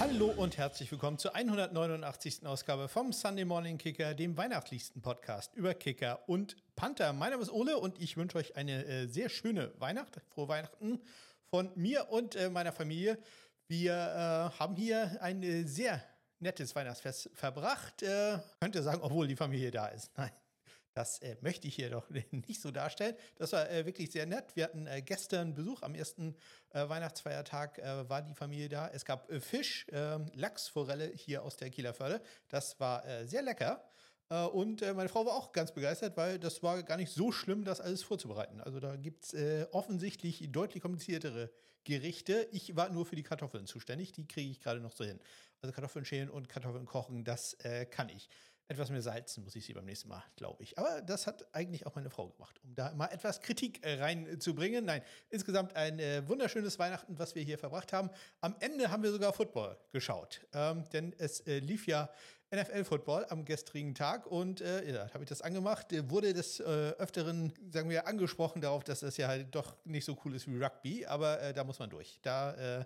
Hallo und herzlich willkommen zur 189. Ausgabe vom Sunday Morning Kicker, dem weihnachtlichsten Podcast über Kicker und Panther. Mein Name ist Ole und ich wünsche euch eine äh, sehr schöne Weihnacht, frohe Weihnachten von mir und äh, meiner Familie. Wir äh, haben hier ein äh, sehr nettes Weihnachtsfest verbracht. Äh, könnte sagen, obwohl die Familie da ist. Nein. Das äh, möchte ich hier doch nicht so darstellen. Das war äh, wirklich sehr nett. Wir hatten äh, gestern Besuch. Am ersten äh, Weihnachtsfeiertag äh, war die Familie da. Es gab äh, Fisch, ähm, Lachsforelle hier aus der Kieler Förde. Das war sehr lecker. Und meine Frau war auch ganz begeistert, weil das war gar nicht so schlimm, das alles vorzubereiten. Also da gibt es offensichtlich deutlich kompliziertere Gerichte. Ich war nur für die Kartoffeln zuständig. Die kriege ich gerade noch so hin. Also Kartoffeln schälen und Kartoffeln kochen, das kann ich etwas mehr salzen muss ich sie beim nächsten Mal, glaube ich. Aber das hat eigentlich auch meine Frau gemacht, um da mal etwas Kritik äh, reinzubringen. Nein, insgesamt ein äh, wunderschönes Weihnachten, was wir hier verbracht haben. Am Ende haben wir sogar Football geschaut, ähm, denn es äh, lief ja NFL-Football am gestrigen Tag und äh, ja, habe ich das angemacht. Äh, wurde des äh, Öfteren, sagen wir, angesprochen darauf, dass das ja halt doch nicht so cool ist wie Rugby, aber äh, da muss man durch. Da äh,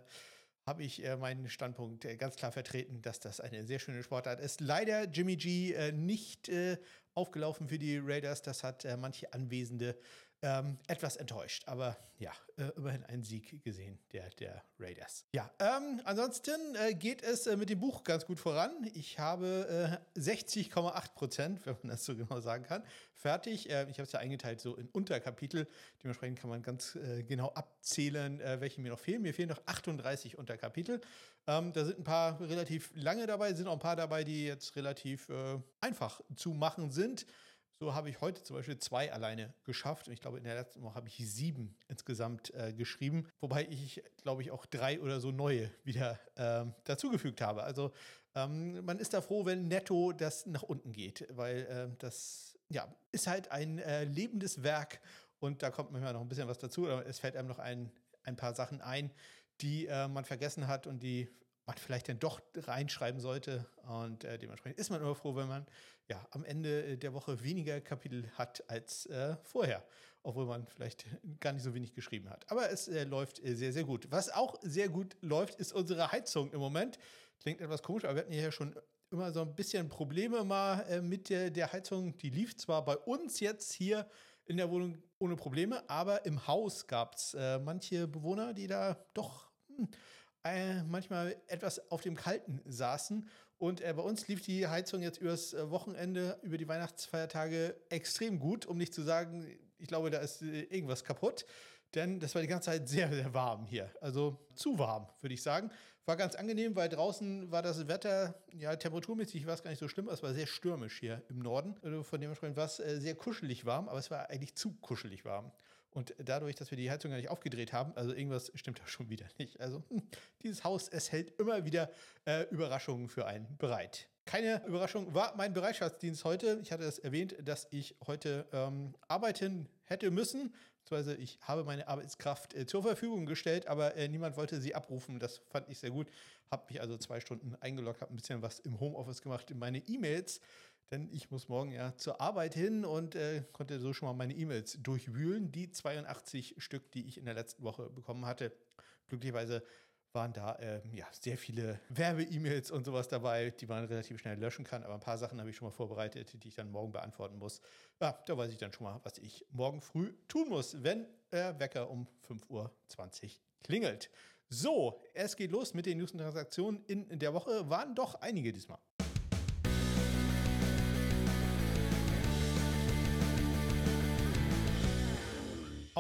habe ich äh, meinen Standpunkt äh, ganz klar vertreten, dass das eine sehr schöne Sportart ist. Leider Jimmy G äh, nicht äh, aufgelaufen für die Raiders. Das hat äh, manche Anwesende ähm, etwas enttäuscht. Aber ja, äh, immerhin einen Sieg gesehen, der, der Raiders. Ja, ähm, ansonsten äh, geht es äh, mit dem Buch ganz gut voran. Ich habe 60,8 Prozent, wenn man das so genau sagen kann, fertig. Äh, ich habe es ja eingeteilt so in Unterkapitel. Dementsprechend kann man ganz äh, genau abzählen, welche mir noch fehlen. Mir fehlen noch 38 Unterkapitel. Ähm, da sind ein paar relativ lange dabei, sind auch ein paar dabei, die jetzt relativ einfach zu machen sind. So habe ich heute zum Beispiel zwei alleine geschafft. Und ich glaube, in der letzten Woche habe ich sieben insgesamt äh, geschrieben. Wobei ich, glaube ich, auch drei oder so neue wieder äh, dazugefügt habe. Also ähm, man ist da froh, wenn netto das nach unten geht, weil äh, das ja, ist halt ein äh, lebendes Werk. Und da kommt manchmal noch ein bisschen was dazu. Aber es fällt einem noch ein, ein paar Sachen ein, die äh, man vergessen hat und die man vielleicht dann doch reinschreiben sollte. Und äh, dementsprechend ist man immer froh, wenn man ja am Ende der Woche weniger Kapitel hat als äh, vorher, obwohl man vielleicht gar nicht so wenig geschrieben hat. Aber es äh, läuft äh, sehr, sehr gut. Was auch sehr gut läuft, ist unsere Heizung im Moment. Klingt etwas komisch, aber wir hatten ja schon immer so ein bisschen Probleme mal äh, mit der, der Heizung. Die lief zwar bei uns jetzt hier in der Wohnung ohne Probleme, aber im Haus gab es äh, manche Bewohner, die da doch hm, äh, manchmal etwas auf dem Kalten saßen. Und äh, bei uns lief die Heizung jetzt übers äh, Wochenende, über die Weihnachtsfeiertage extrem gut, um nicht zu sagen, ich glaube, da ist äh, irgendwas kaputt. Denn das war die ganze Zeit sehr, sehr warm hier. Also zu warm, würde ich sagen. War ganz angenehm, weil draußen war das Wetter, ja, temperaturmäßig war es gar nicht so schlimm, es war sehr stürmisch hier im Norden. Also von dementsprechend war es äh, sehr kuschelig warm, aber es war eigentlich zu kuschelig warm. Und dadurch, dass wir die Heizung gar nicht aufgedreht haben, also irgendwas stimmt da schon wieder nicht. Also hm, dieses Haus, es hält immer wieder äh, Überraschungen für einen bereit. Keine Überraschung war mein Bereitschaftsdienst heute. Ich hatte es erwähnt, dass ich heute ähm, arbeiten hätte müssen. Beziehungsweise ich habe meine Arbeitskraft äh, zur Verfügung gestellt, aber äh, niemand wollte sie abrufen. Das fand ich sehr gut. Habe mich also zwei Stunden eingeloggt, habe ein bisschen was im Homeoffice gemacht in meine E-Mails denn ich muss morgen ja zur Arbeit hin und äh, konnte so schon mal meine E-Mails durchwühlen. Die 82 Stück, die ich in der letzten Woche bekommen hatte. Glücklicherweise waren da äh, ja, sehr viele Werbe-E-Mails und sowas dabei, die man relativ schnell löschen kann. Aber ein paar Sachen habe ich schon mal vorbereitet, die ich dann morgen beantworten muss. Ja, da weiß ich dann schon mal, was ich morgen früh tun muss, wenn der Wecker um 5.20 Uhr klingelt. So, es geht los mit den News und Transaktionen in der Woche. Waren doch einige diesmal.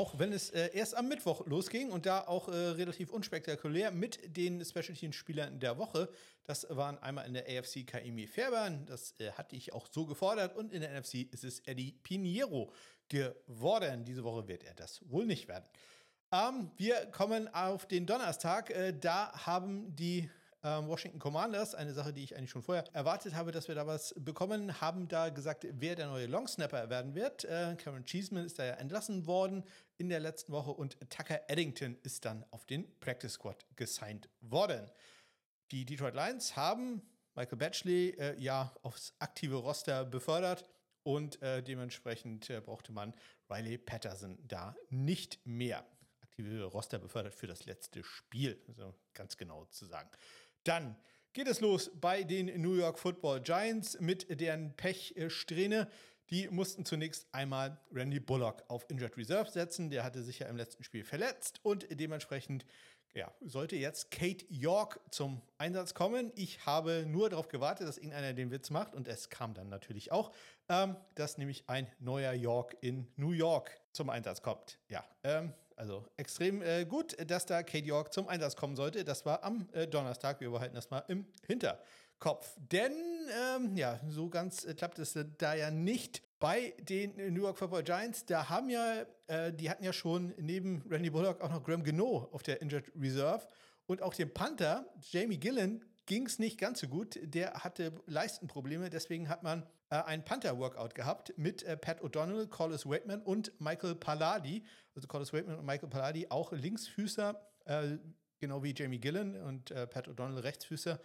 Auch wenn es äh, erst am Mittwoch losging und da auch äh, relativ unspektakulär mit den Specialty-Spielern der Woche. Das waren einmal in der AFC Kaimi Fairbairn, das äh, hatte ich auch so gefordert. Und in der NFC ist es Eddie Pinheiro geworden. Diese Woche wird er das wohl nicht werden. Ähm, wir kommen auf den Donnerstag. Äh, da haben die ähm, Washington Commanders, eine Sache, die ich eigentlich schon vorher erwartet habe, dass wir da was bekommen, haben da gesagt, wer der neue Longsnapper werden wird. Äh, Cameron Cheeseman ist da ja entlassen worden in der letzten Woche und Tucker Eddington ist dann auf den Practice Squad gesigned worden. Die Detroit Lions haben Michael Batchley äh, ja aufs aktive Roster befördert und äh, dementsprechend äh, brauchte man Riley Patterson da nicht mehr aktive Roster befördert für das letzte Spiel, also ganz genau zu sagen. Dann geht es los bei den New York Football Giants mit deren Pechsträhne. Die mussten zunächst einmal Randy Bullock auf Injured Reserve setzen. Der hatte sich ja im letzten Spiel verletzt und dementsprechend ja, sollte jetzt Kate York zum Einsatz kommen. Ich habe nur darauf gewartet, dass irgendeiner den Witz macht und es kam dann natürlich auch, ähm, dass nämlich ein neuer York in New York zum Einsatz kommt. Ja, ähm, also extrem äh, gut, dass da Kate York zum Einsatz kommen sollte. Das war am äh, Donnerstag. Wir behalten das mal im Hinterkopf. Denn, ähm, ja, so ganz äh, klappt es da ja nicht bei den New York Football Giants. Da haben ja, äh, die hatten ja schon neben Randy Bullock auch noch Graham Gano auf der Injured Reserve. Und auch dem Panther, Jamie Gillen, ging es nicht ganz so gut. Der hatte Leistenprobleme. Deswegen hat man äh, ein Panther-Workout gehabt mit äh, Pat O'Donnell, Collis Waitman und Michael Palladi. Also Collis Waitman und Michael Palladi, auch Linksfüßer, äh, genau wie Jamie Gillen und äh, Pat O'Donnell Rechtsfüßer.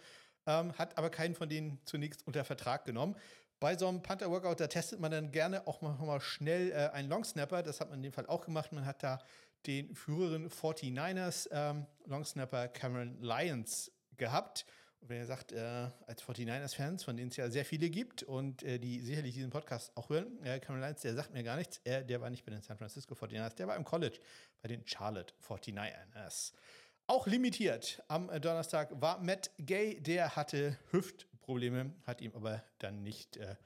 Ähm, hat aber keinen von denen zunächst unter Vertrag genommen. Bei so einem Panther-Workout, da testet man dann gerne auch mal, mal schnell äh, einen Longsnapper. Das hat man in dem Fall auch gemacht. Man hat da den früheren 49ers ähm, Longsnapper Cameron Lyons gehabt. Ihr sagt, äh, als 49ers-Fans, von denen es ja sehr viele gibt und äh, die sicherlich diesen Podcast auch hören, äh, Cameron Lyons, der sagt mir gar nichts. Er, der war nicht bei den San Francisco 49ers, der war im College bei den Charlotte 49ers. Auch limitiert am Donnerstag war Matt Gay, der hatte Hüftprobleme, hat ihm aber dann nicht äh,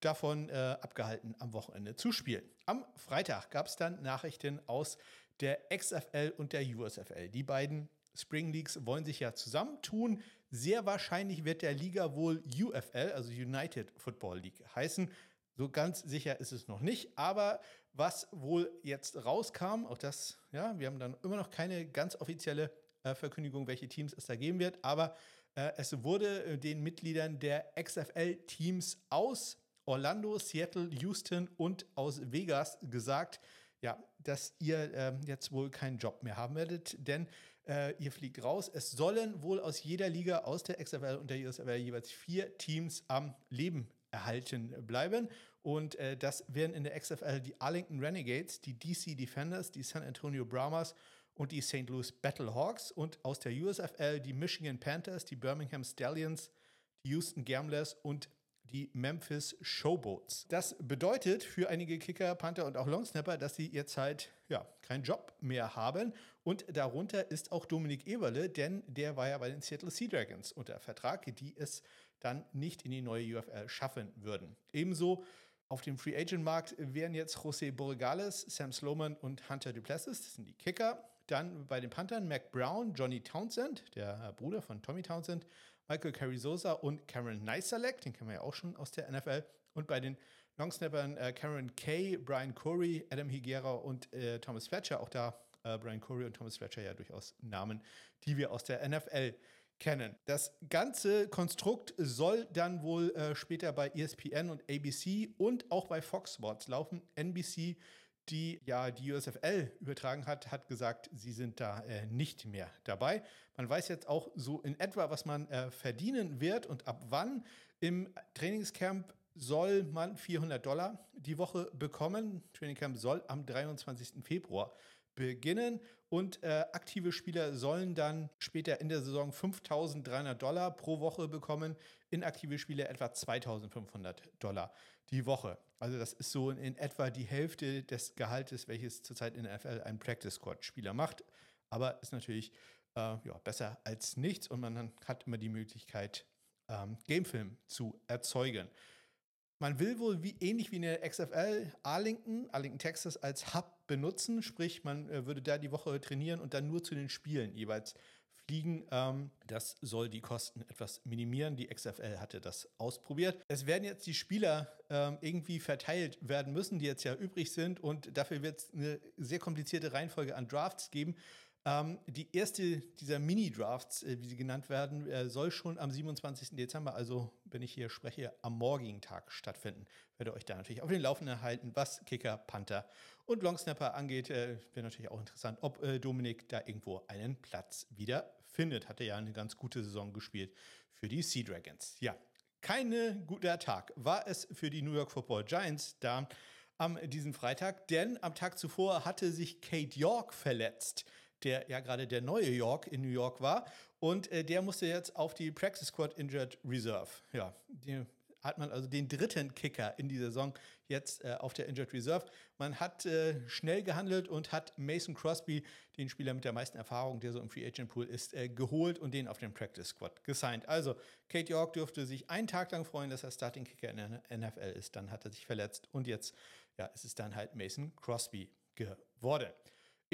davon äh, abgehalten, am Wochenende zu spielen. Am Freitag gab es dann Nachrichten aus der XFL und der USFL. Die beiden Spring Leagues wollen sich ja zusammentun. Sehr wahrscheinlich wird der Liga wohl UFL, also United Football League, heißen. So ganz sicher ist es noch nicht. Aber was wohl jetzt rauskam, auch das, ja, wir haben dann immer noch keine ganz offizielle äh, Verkündigung, welche Teams es da geben wird. Aber äh, es wurde äh, den Mitgliedern der XFL-Teams aus Orlando, Seattle, Houston und aus Vegas gesagt, ja, dass ihr äh, jetzt wohl keinen Job mehr haben werdet, denn äh, ihr fliegt raus. Es sollen wohl aus jeder Liga, aus der XFL und der USFL jeweils vier Teams am Leben erhalten bleiben. Und äh, das wären in der XFL die Arlington Renegades, die DC Defenders, die San Antonio Brahmas und die St. Louis Battlehawks. Und aus der USFL die Michigan Panthers, die Birmingham Stallions, die Houston Gamblers und die Memphis Showboats. Das bedeutet für einige Kicker, Panther und auch Longsnapper, dass sie jetzt halt ja, keinen Job mehr haben. Und darunter ist auch Dominik Eberle, denn der war ja bei den Seattle Sea Dragons unter Vertrag, die es dann nicht in die neue UFL schaffen würden. Ebenso auf dem Free Agent Markt wären jetzt José Borregales, Sam Sloman und Hunter Duplessis, das sind die Kicker. Dann bei den Panthern Mac Brown, Johnny Townsend, der Bruder von Tommy Townsend, Michael Carrizosa und Cameron Neiselek, den kennen wir ja auch schon aus der NFL. Und bei den Longsnappern äh, Cameron Kay, Brian Corey, Adam Higuera und äh, Thomas Fletcher. Auch da äh, Brian Corey und Thomas Fletcher ja durchaus Namen, die wir aus der NFL kennen. Das ganze Konstrukt soll dann wohl äh, später bei ESPN und ABC und auch bei Fox Sports laufen. NBC die ja die USFL übertragen hat, hat gesagt, sie sind da äh, nicht mehr dabei. Man weiß jetzt auch so in etwa, was man äh, verdienen wird und ab wann. Im Trainingscamp soll man 400 Dollar die Woche bekommen. Trainingcamp soll am 23. Februar beginnen und äh, aktive Spieler sollen dann später in der Saison 5.300 Dollar pro Woche bekommen, inaktive Spieler etwa 2.500 Dollar die Woche. Also das ist so in etwa die Hälfte des Gehaltes, welches zurzeit in der NFL ein Practice Squad Spieler macht, aber ist natürlich äh, ja, besser als nichts und man hat immer die Möglichkeit, ähm, Gamefilm zu erzeugen. Man will wohl wie ähnlich wie in der XFL Arlington, Arlington, Texas als Hub benutzen, sprich man äh, würde da die Woche trainieren und dann nur zu den Spielen jeweils fliegen. Ähm, das soll die Kosten etwas minimieren. Die XFL hatte das ausprobiert. Es werden jetzt die Spieler ähm, irgendwie verteilt werden müssen, die jetzt ja übrig sind und dafür wird es eine sehr komplizierte Reihenfolge an Drafts geben. Ähm, die erste dieser Mini-Drafts, äh, wie sie genannt werden, äh, soll schon am 27. Dezember, also wenn ich hier spreche, am morgigen Tag stattfinden. Werde euch da natürlich auf den Laufenden halten, was Kicker, Panther und Longsnapper angeht. Äh, Wäre natürlich auch interessant, ob äh, Dominik da irgendwo einen Platz wieder findet. Hatte ja eine ganz gute Saison gespielt für die Sea Dragons. Ja, kein guter Tag war es für die New York Football Giants da am diesem Freitag, denn am Tag zuvor hatte sich Kate York verletzt der ja gerade der neue York in New York war. Und äh, der musste jetzt auf die Practice Squad Injured Reserve. Ja, die hat man also den dritten Kicker in die Saison jetzt äh, auf der Injured Reserve. Man hat äh, schnell gehandelt und hat Mason Crosby, den Spieler mit der meisten Erfahrung, der so im Free Agent Pool ist, äh, geholt und den auf dem Practice Squad gesigned. Also Kate York dürfte sich einen Tag lang freuen, dass er Starting Kicker in der NFL ist. Dann hat er sich verletzt und jetzt ja, ist es dann halt Mason Crosby geworden.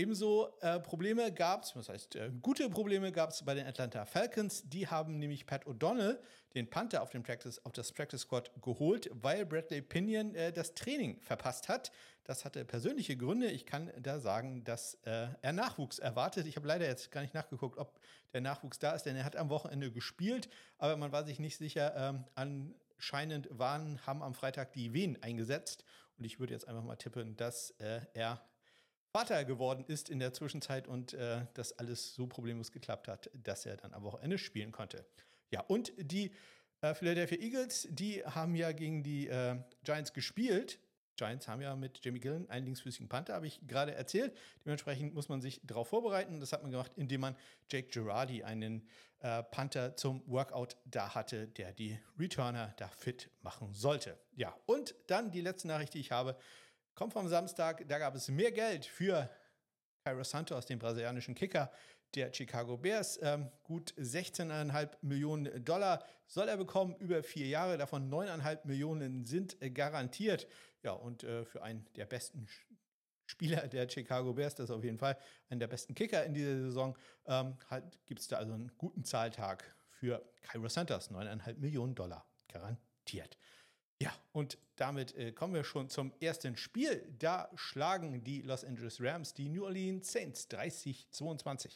Ebenso äh, Probleme gab es, was heißt äh, gute Probleme gab es bei den Atlanta Falcons. Die haben nämlich Pat O'Donnell, den Panther auf, den Practice, auf das Practice Squad geholt, weil Bradley Pinion äh, das Training verpasst hat. Das hatte persönliche Gründe. Ich kann da sagen, dass äh, er Nachwuchs erwartet. Ich habe leider jetzt gar nicht nachgeguckt, ob der Nachwuchs da ist, denn er hat am Wochenende gespielt, aber man war sich nicht sicher. Ähm, anscheinend waren, haben am Freitag die Wehen eingesetzt. Und ich würde jetzt einfach mal tippen, dass äh, er Vater geworden ist in der Zwischenzeit und äh, das alles so problemlos geklappt hat, dass er dann am Wochenende spielen konnte. Ja, und die äh, Philadelphia Eagles, die haben ja gegen die äh, Giants gespielt. Giants haben ja mit Jimmy Gillen einen linksfüßigen Panther, habe ich gerade erzählt. Dementsprechend muss man sich darauf vorbereiten. Das hat man gemacht, indem man Jake Girardi, einen äh, Panther zum Workout da hatte, der die Returner da fit machen sollte. Ja, und dann die letzte Nachricht, die ich habe. Kommt vom Samstag, da gab es mehr Geld für Cairo Santos, den brasilianischen Kicker der Chicago Bears. Ähm, gut 16,5 Millionen Dollar soll er bekommen über vier Jahre. Davon 9,5 Millionen sind äh, garantiert. Ja, und äh, für einen der besten Spieler der Chicago Bears, das ist auf jeden Fall einer der besten Kicker in dieser Saison, ähm, gibt es da also einen guten Zahltag für Cairo Santos. 9,5 Millionen Dollar garantiert. Ja, und damit äh, kommen wir schon zum ersten Spiel. Da schlagen die Los Angeles Rams die New Orleans Saints 30-22.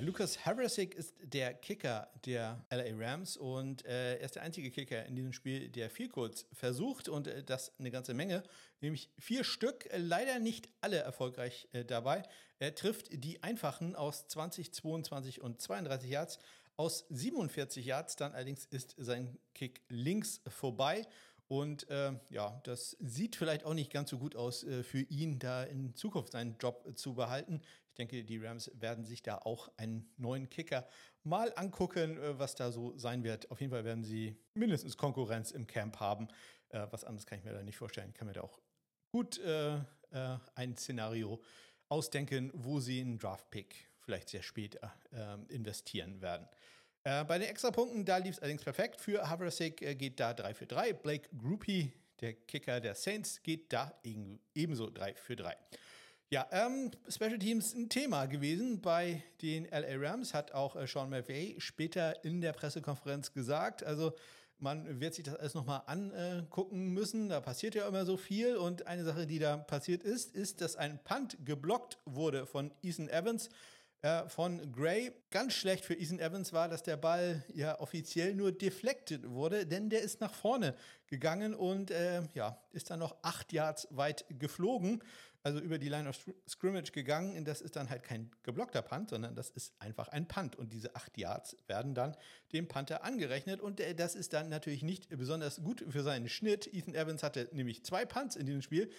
Lucas Harasik ist der Kicker der LA Rams und äh, er ist der einzige Kicker in diesem Spiel, der viel kurz versucht und äh, das eine ganze Menge, nämlich vier Stück, äh, leider nicht alle erfolgreich äh, dabei. Er trifft die einfachen aus 20, 22 und 32 Yards. Aus 47 Yards dann allerdings ist sein Kick links vorbei. Und äh, ja, das sieht vielleicht auch nicht ganz so gut aus äh, für ihn, da in Zukunft seinen Job äh, zu behalten. Ich denke, die Rams werden sich da auch einen neuen Kicker mal angucken, äh, was da so sein wird. Auf jeden Fall werden sie mindestens Konkurrenz im Camp haben. Äh, was anderes kann ich mir da nicht vorstellen. Ich kann mir da auch gut äh, ein Szenario ausdenken, wo sie einen Draft-Pick vielleicht sehr spät investieren werden. Äh, bei den Extrapunkten, da lief es allerdings perfekt. Für Havrasik äh, geht da 3 für 3. Blake Groupie, der Kicker der Saints, geht da ebenso 3 für 3. Ja, ähm, Special Teams ein Thema gewesen bei den LA Rams, hat auch äh, Sean McVay später in der Pressekonferenz gesagt. Also man wird sich das alles nochmal angucken müssen. Da passiert ja immer so viel. Und eine Sache, die da passiert ist, ist, dass ein Punt geblockt wurde von Ethan Evans äh, von Gray. Ganz schlecht für Ethan Evans war, dass der Ball ja offiziell nur deflected wurde, denn der ist nach vorne gegangen und äh, ja, ist dann noch acht Yards weit geflogen, also über die Line of Scrimmage gegangen. Und das ist dann halt kein geblockter Punt, sondern das ist einfach ein Punt. Und diese acht Yards werden dann dem Panther angerechnet. Und äh, das ist dann natürlich nicht besonders gut für seinen Schnitt. Ethan Evans hatte nämlich zwei Punts in diesem Spiel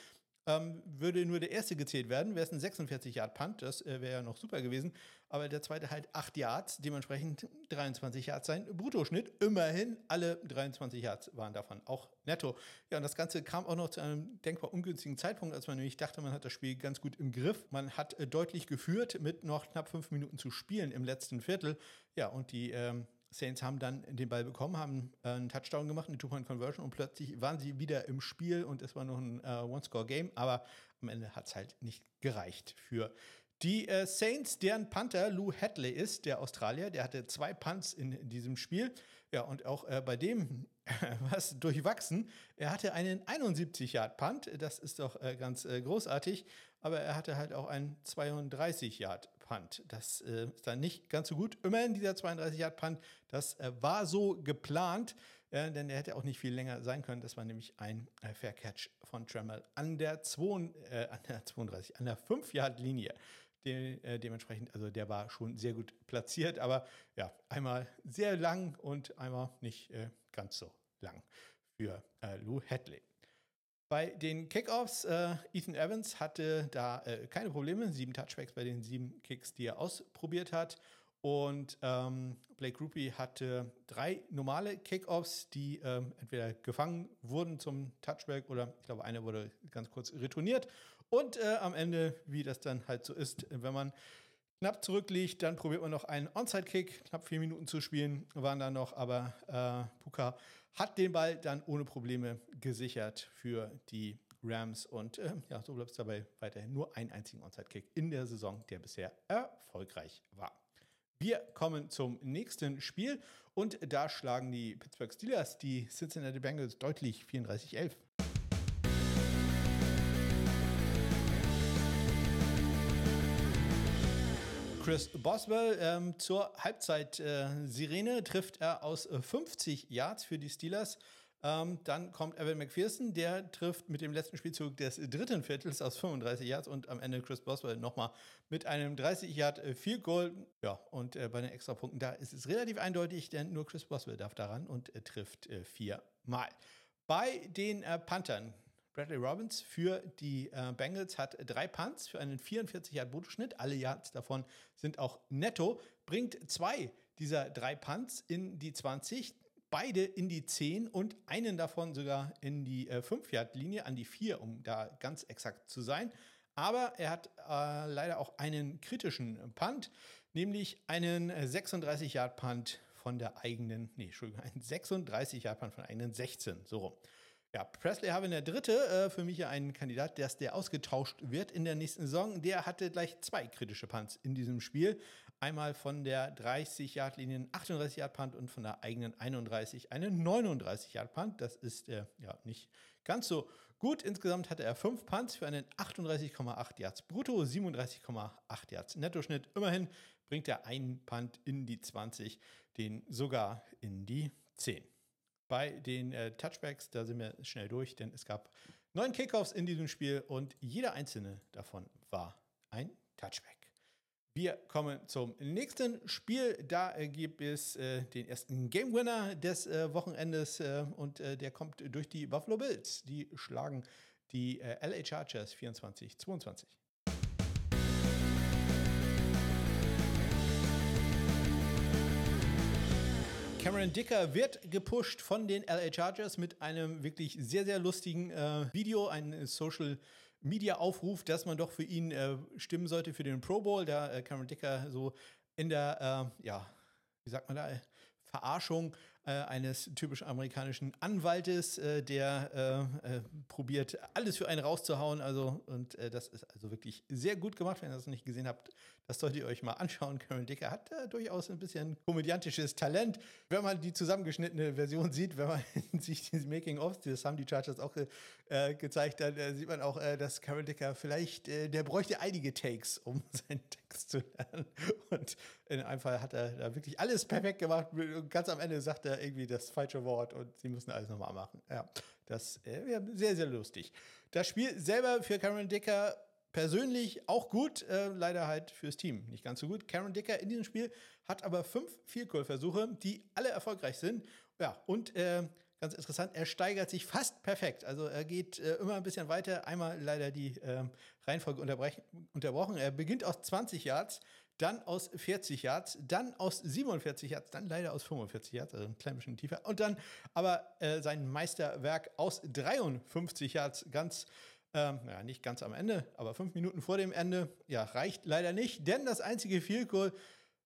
ähm, würde nur der erste gezählt werden, wäre es ein 46 Yard Punt, das äh, wäre ja noch super gewesen, aber der zweite halt 8 Yards, dementsprechend 23 Yards sein Bruttoschnitt. Immerhin alle 23 Yards waren davon auch netto. Ja, und das Ganze kam auch noch zu einem denkbar ungünstigen Zeitpunkt, als man nämlich dachte, man hat das Spiel ganz gut im Griff. Man hat äh, deutlich geführt mit noch knapp fünf Minuten zu spielen im letzten Viertel. Ja, und die ähm, Saints haben dann den Ball bekommen, haben äh, einen Touchdown gemacht, eine Two-Point-Conversion und plötzlich waren sie wieder im Spiel und es war noch ein äh, One-Score-Game, aber am Ende hat es halt nicht gereicht für die äh, Saints, deren Panther Lou Hadley ist, der Australier, der hatte zwei Punts in diesem Spiel. Ja, und auch äh, bei dem was durchwachsen. Er hatte einen 71 Yard Punt, das ist doch äh, ganz äh, großartig, aber er hatte halt auch einen 32 Yard Punt. Das äh, ist dann nicht ganz so gut. Immerhin dieser 32 Yard Punt, das äh, war so geplant, äh, denn er hätte auch nicht viel länger sein können. Das war nämlich ein äh, Fair Catch von Tremmel an der, 2, an der 32, an der 5 Yard Linie. De, äh, dementsprechend, also der war schon sehr gut platziert, aber ja, einmal sehr lang und einmal nicht äh, ganz so lang für äh, Lou Hadley. Bei den Kickoffs, äh, Ethan Evans hatte da äh, keine Probleme, sieben Touchbacks bei den sieben Kicks, die er ausprobiert hat. Und ähm, Blake Rupi hatte drei normale Kickoffs, die ähm, entweder gefangen wurden zum Touchback oder ich glaube, eine wurde ganz kurz retourniert. Und äh, am Ende, wie das dann halt so ist, wenn man knapp zurückliegt, dann probiert man noch einen Onside-Kick, knapp vier Minuten zu spielen, waren da noch, aber äh, Puka hat den Ball dann ohne Probleme gesichert für die Rams und äh, ja, so bleibt es dabei weiterhin nur einen einzigen Onside-Kick in der Saison, der bisher erfolgreich war. Wir kommen zum nächsten Spiel und da schlagen die Pittsburgh Steelers die Cincinnati Bengals deutlich 34-11. Chris Boswell ähm, zur Halbzeit-Sirene äh, trifft er aus 50 Yards für die Steelers. Ähm, dann kommt Evan McPherson, der trifft mit dem letzten Spielzug des dritten Viertels aus 35 Yards und am Ende Chris Boswell nochmal mit einem 30 Yard äh, Field Goal. Ja, und äh, bei den Extrapunkten da ist es relativ eindeutig, denn nur Chris Boswell darf daran und äh, trifft äh, viermal. Bei den äh, Panthern Bradley Robbins für die äh, Bengals hat drei Punts für einen 44 Yard Bruttoschnitt. Alle Yards davon sind auch netto. Bringt zwei dieser drei Punts in die 20 beide in die 10 und einen davon sogar in die äh, 5-Yard-Linie, an die 4, um da ganz exakt zu sein. Aber er hat äh, leider auch einen kritischen Punt, nämlich einen 36-Yard-Punt von der eigenen, nee, Entschuldigung, einen 36-Yard-Punt von der eigenen 16, so rum. Ja, Presley habe in der dritte, äh, für mich ja ein Kandidat, der, der ausgetauscht wird in der nächsten Saison. Der hatte gleich zwei kritische Punts in diesem Spiel. Einmal von der 30-Yard-Linie 38-Yard-Punt und von der eigenen 31 eine 39-Yard-Punt. Das ist äh, ja nicht ganz so gut. Insgesamt hatte er fünf Punts für einen 38,8 Yards brutto, 37,8 Yards Nettoschnitt. Immerhin bringt er einen Punt in die 20, den sogar in die 10. Bei den äh, Touchbacks, da sind wir schnell durch, denn es gab neun Kickoffs in diesem Spiel und jeder einzelne davon war ein Touchback. Wir kommen zum nächsten Spiel. Da äh, gibt es äh, den ersten Game Winner des äh, Wochenendes äh, und der kommt durch die Buffalo Bills. Die schlagen die LA Chargers 24-22. Cameron Dicker wird gepusht von den LA Chargers mit einem wirklich sehr, sehr lustigen äh, Video, ein Social Media Aufruf, dass man doch für ihn äh, stimmen sollte für den Pro Bowl, da äh, Cameron Dicker so in der, äh, ja, wie sagt man da, Verarschung äh, eines typisch amerikanischen Anwaltes, äh, der äh, äh, probiert, alles für einen rauszuhauen. Also, und äh, das ist also wirklich sehr gut gemacht. Wenn ihr das nicht gesehen habt, das solltet ihr euch mal anschauen. Karen Dicker hat durchaus ein bisschen komödiantisches Talent. Wenn man die zusammengeschnittene Version sieht, wenn man sich diese Making-ofs, das haben die Chargers auch gezeigt, dann sieht man auch, dass Karen Dicker vielleicht, der bräuchte einige Takes, um seinen Text zu lernen. Und in einem Fall hat er da wirklich alles perfekt gemacht. Ganz am Ende sagt er irgendwie das falsche Wort und sie müssen alles nochmal machen. Ja, das äh, wäre sehr, sehr lustig. Das Spiel selber für Cameron Dicker persönlich auch gut, äh, leider halt fürs Team nicht ganz so gut. Cameron Dicker in diesem Spiel hat aber fünf Field Goal Versuche, die alle erfolgreich sind. Ja, und äh, ganz interessant, er steigert sich fast perfekt. Also er geht äh, immer ein bisschen weiter. Einmal leider die äh, Reihenfolge unterbrochen. Er beginnt aus 20 Yards, dann aus 40 Yards, dann aus 47 Yards, dann leider aus 45 Yards, also ein klein bisschen tiefer. Und dann aber äh, sein Meisterwerk aus 53 Yards, ganz, ähm, ja, nicht ganz am Ende, aber fünf Minuten vor dem Ende. Ja, reicht leider nicht, denn das einzige Field Goal,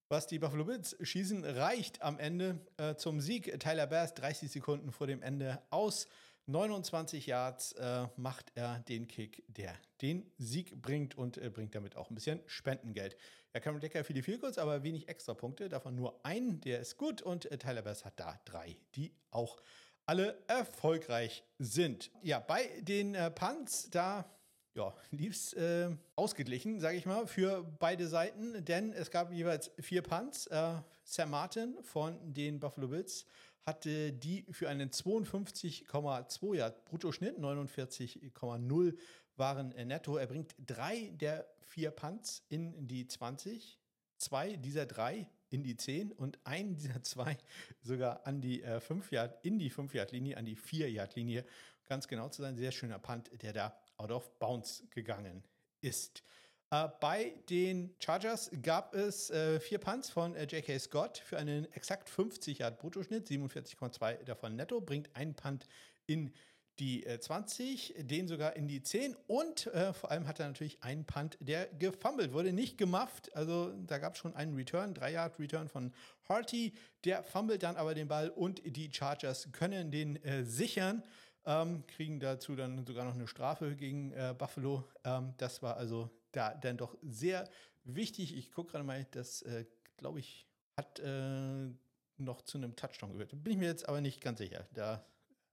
was die Buffalo Bills schießen, reicht am Ende äh, zum Sieg. Tyler Bass 30 Sekunden vor dem Ende aus 29 Yards äh, macht er den Kick, der den Sieg bringt und äh, bringt damit auch ein bisschen Spendengeld. Ja, Cameron Decker viele viel kurz, aber wenig extra Punkte. Davon nur ein, der ist gut. Und äh, Tyler Bass hat da drei, die auch alle erfolgreich sind. Ja, bei den äh, Punts, da ja, es äh, ausgeglichen, sage ich mal, für beide Seiten, denn es gab jeweils vier Punts. Äh, Sam Martin von den Buffalo Bills hatte die für einen 52,2 Yard Bruttoschnitt, 49,0 waren äh, netto. Er bringt drei der vier Punts in die 20, zwei dieser drei in die 10 und einen dieser zwei sogar an die äh, 5 Yard, in die 5 Yard Linie, an die 4 Yard Linie. Ganz genau zu sein, sehr schöner Punt, der da out of bounds gegangen ist. Äh, bei den Chargers gab es äh, vier Punts von äh, J.K. Scott für einen exakt 50 Yard Bruttoschnitt, 47,2 davon netto, bringt einen Punt in die 20, äh, den sogar in die 10 und äh, vor allem hat er natürlich einen Punt, der gefummelt wurde, nicht gemufft. Also da gab es schon einen Return, 3 Yard Return von Harty, der fummelt dann aber den Ball und die Chargers können den äh, sichern. Ähm, kriegen dazu dann sogar noch eine Strafe gegen äh, Buffalo. Ähm, das war also da dann doch sehr wichtig. Ich gucke gerade mal, das äh, glaube ich hat äh, noch zu einem Touchdown gehört. Bin ich mir jetzt aber nicht ganz sicher. Da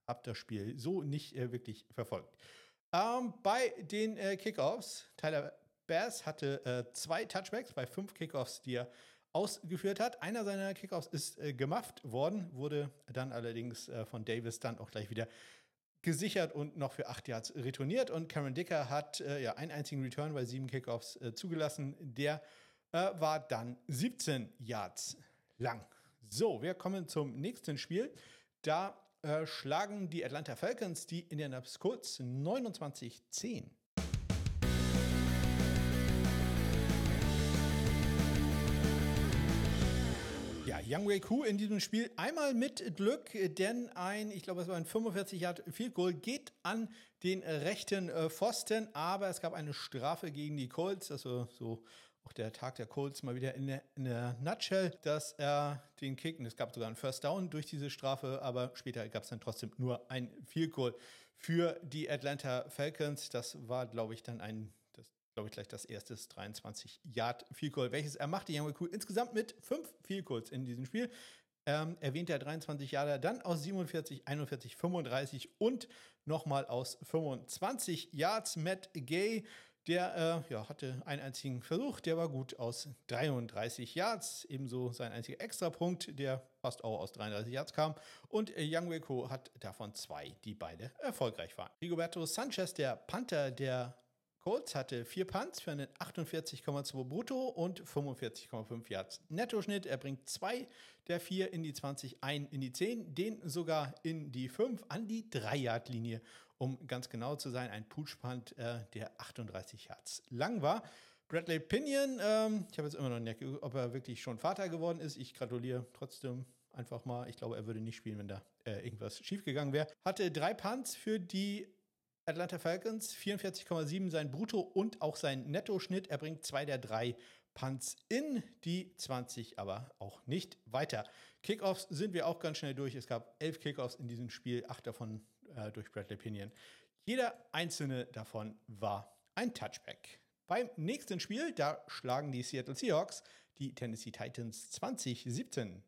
habe das Spiel so nicht äh, wirklich verfolgt. Ähm, bei den äh, Kickoffs, Tyler Bass hatte äh, zwei Touchbacks bei fünf Kickoffs, die er ausgeführt hat. Einer seiner Kickoffs ist äh, gemacht worden, wurde dann allerdings äh, von Davis dann auch gleich wieder gesichert und noch für acht Yards retourniert. Und Cameron Dicker hat äh, ja einen einzigen Return bei sieben Kickoffs äh, zugelassen. Der war dann 17 Yards lang. So, wir kommen zum nächsten Spiel. Da äh, schlagen die Atlanta Falcons die Indianapolis Colts 29-10. Ja, Young Wei Ku in diesem Spiel einmal mit Glück, denn ein, ich glaube, es war ein 45 Yard Field Goal, geht an den rechten äh, Pfosten, aber es gab eine Strafe gegen die Colts, also so auch der Tag der Colts mal wieder in der, in der Nutshell, dass er den Kick, und es gab sogar einen First Down durch diese Strafe, aber später gab es dann trotzdem nur ein Field Goal für die Atlanta Falcons. Das war, glaube ich, dann ein, glaube ich, gleich das erste 23 Yard Field Goal, welches er machte, Young Cool, insgesamt mit fünf Field Goals in diesem Spiel. Ähm, erwähnt er 23 Jahre, dann aus 47, 41, 35 und nochmal aus 25 Yards. Matt Gay der äh, ja, hatte einen einzigen Versuch, der war gut aus 33 Yards. Ebenso sein einziger Extrapunkt, der fast auch aus 33 Yards kam. Und äh, Young Weko hat davon zwei, die beide erfolgreich waren. Rigoberto Sanchez, der Panther der Colts, hatte vier Punts für einen 48,2 brutto und 45,5 Yards Nettoschnitt. Er bringt zwei der vier in die 20, ein in die 10, den sogar in die 5 an die 3-Yard-Linie um ganz genau zu sein, ein Putschpunt, äh, der 38 Hertz lang war. Bradley Pinion, ähm, ich habe jetzt immer noch nicht ob er wirklich schon Vater geworden ist. Ich gratuliere trotzdem einfach mal. Ich glaube, er würde nicht spielen, wenn da äh, irgendwas schiefgegangen wäre. Hatte drei Punts für die Atlanta Falcons, 44,7 sein Brutto und auch sein Nettoschnitt. Er bringt zwei der drei Punts in die 20, aber auch nicht weiter. Kickoffs sind wir auch ganz schnell durch. Es gab elf Kickoffs in diesem Spiel, acht davon äh, durch Bradley Pinion. Jeder einzelne davon war ein Touchback. Beim nächsten Spiel, da schlagen die Seattle Seahawks die Tennessee Titans 2017.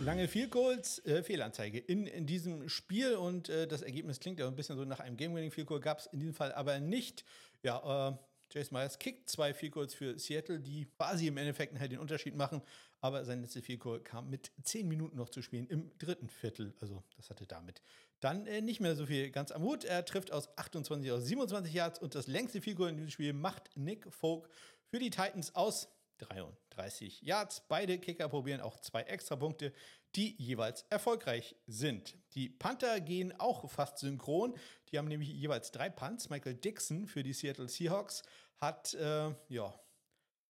Lange Field Goals, äh, Fehlanzeige in, in diesem Spiel und äh, das Ergebnis klingt ja ein bisschen so nach einem Game-Winning Field Goal, gab es in diesem Fall aber nicht. Ja, äh, Jace Myers kickt zwei Field Goals für Seattle, die quasi im Endeffekt halt den Unterschied machen. Aber sein letzter Field Goal kam mit zehn Minuten noch zu spielen im dritten Viertel. Also das hatte damit dann äh, nicht mehr so viel ganz am Hut. Er trifft aus 28 aus 27 Yards und das längste Field Goal in diesem Spiel macht Nick Folk für die Titans aus 33 Yards. Beide Kicker probieren auch zwei Extrapunkte, die jeweils erfolgreich sind. Die Panther gehen auch fast synchron. Die haben nämlich jeweils drei Punts. Michael Dixon für die Seattle Seahawks hat äh, ja,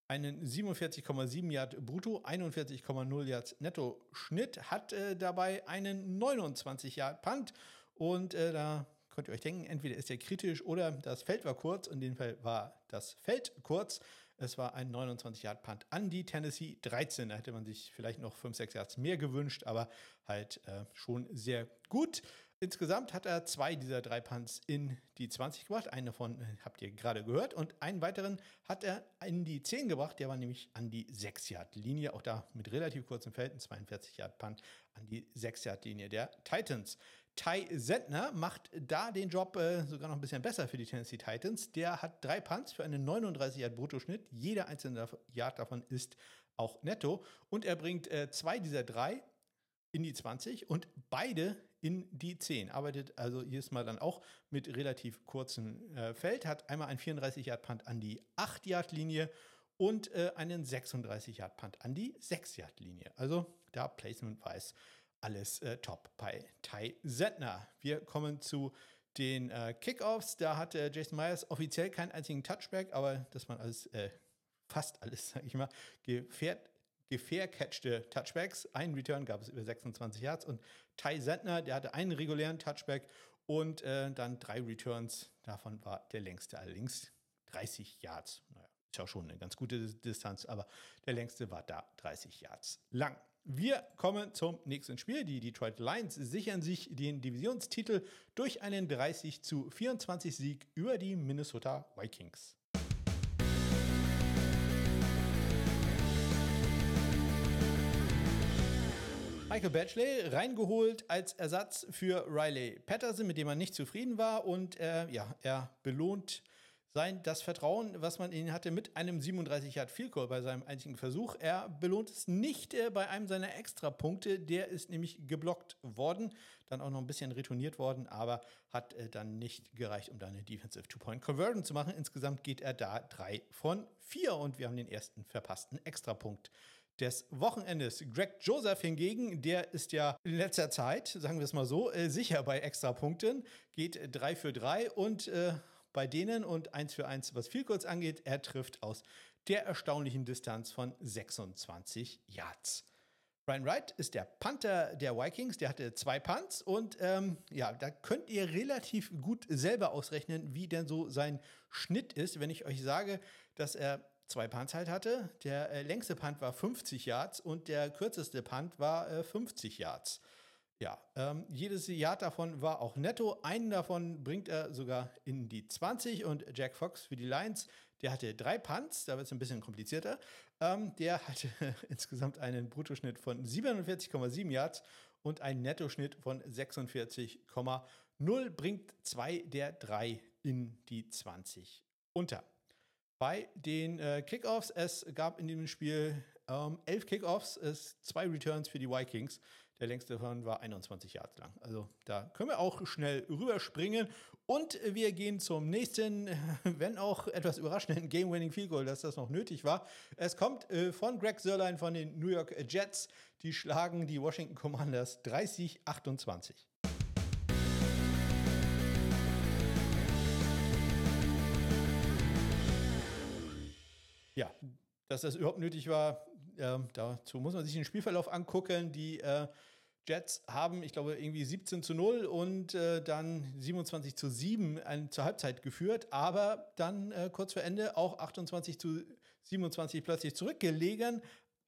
einen 47,7 Yard brutto, 41,0 Yards netto Schnitt, hat äh, dabei einen 29 Yard Punt und äh, da könnt ihr euch denken, entweder ist er kritisch oder das Feld war kurz. In dem Fall war das Feld kurz. Es war ein 29 Yard Punt an die Tennessee 13. Da hätte man sich vielleicht noch 5, 6 Yards mehr gewünscht, aber halt äh, schon sehr gut. Insgesamt hat er zwei dieser drei Punts in die 20 gebracht. Einen davon äh, habt ihr gerade gehört. Und einen weiteren hat er in die 10 gebracht. Der war nämlich an die 6-Yard-Linie. Auch da mit relativ kurzem Feld. Ein 42-Yard-Punt an die 6-Yard-Linie der Titans. Ty Sentner macht da den Job äh, sogar noch ein bisschen besser für die Tennessee Titans. Der hat drei Punts für einen 39 Yard Bruttoschnitt. Jeder einzelne Yard davon ist auch netto. Und er bringt äh, zwei dieser drei in die 20 und beide in die 10. Arbeitet also jedes Mal dann auch mit relativ kurzem äh, Feld, hat einmal ein 34-Yard-Punt an die 8-Yard-Linie und äh, einen 36-Yard-Punt an die 6-Yard-Linie. Also da Placement-wise alles äh, top bei Ty Sentner. Wir kommen zu den äh, Kickoffs. Da hatte Jason Myers offiziell keinen einzigen Touchback, aber das waren alles, äh, fast alles, sag ich mal, gefährt, gefair-catchte Touchbacks. Einen Return gab es über 26 Yards und Ty Sentner, der hatte einen regulären Touchback und äh, dann drei Returns. Davon war der längste allerdings 30 Yards. Naja, ist ja schon eine ganz gute Distanz, aber der längste war da 30 Yards lang. Wir kommen zum nächsten Spiel. Die Detroit Lions sichern sich den Divisionstitel durch einen 30 zu 24 Sieg über die Minnesota Vikings. Michael Batchley reingeholt als Ersatz für Riley Patterson, mit dem er nicht zufrieden war. Und äh, ja, er belohnt sein das Vertrauen, was man in ihn hatte, mit einem 37 Yard Field Goal bei seinem einzigen Versuch. Er belohnt es nicht äh, bei einem seiner Extrapunkte, der ist nämlich geblockt worden, dann auch noch ein bisschen retourniert worden, aber hat äh, dann nicht gereicht, um da eine Defensive Two-Point Conversion zu machen. Insgesamt geht er da drei von vier und wir haben den ersten verpassten Extrapunkt des Wochenendes. Greg Joseph hingegen, der ist ja in letzter Zeit, sagen wir es mal so, äh, sicher bei Extrapunkten, geht drei für drei und äh, bei denen und 1 für 1, was viel kurz angeht, er trifft aus der erstaunlichen Distanz von 26 Yards. Brian Wright ist der Panther der Vikings, der hatte zwei Punts und ähm, ja, da könnt ihr relativ gut selber ausrechnen, wie denn so sein Schnitt ist, wenn ich euch sage, dass er zwei Punts halt hatte. Der äh, längste Punt war 50 Yards und der kürzeste Punt war äh, 50 Yards. Ja, ähm, jedes Jahr davon war auch netto. Einen davon bringt er sogar in die 20 und Jack Fox für die Lions, der hatte drei Punts, da wird es ein bisschen komplizierter. Ähm, der hatte insgesamt einen Bruttoschnitt von 47,7 Yards und einen Nettoschnitt von 46,0, bringt zwei der drei in die 20 unter. Bei den äh, Kickoffs, es gab in diesem Spiel ähm, elf Kickoffs, es zwei Returns für die Vikings. Der längste davon war 21 Yards lang. Also da können wir auch schnell rüberspringen. Und wir gehen zum nächsten, wenn auch etwas überraschenden Game-Winning Field Goal, dass das noch nötig war. Es kommt äh, von Greg Sörlein von den New York Jets. Die schlagen die Washington Commanders 30-28. Ja, dass das überhaupt nötig war, äh, dazu muss man sich den Spielverlauf angucken. Die äh, Jets haben, ich glaube, irgendwie 17 zu 0 und äh, dann 27 zu 7 an, zur Halbzeit geführt, aber dann äh, kurz vor Ende auch 28 zu 27 plötzlich zurückgelegen,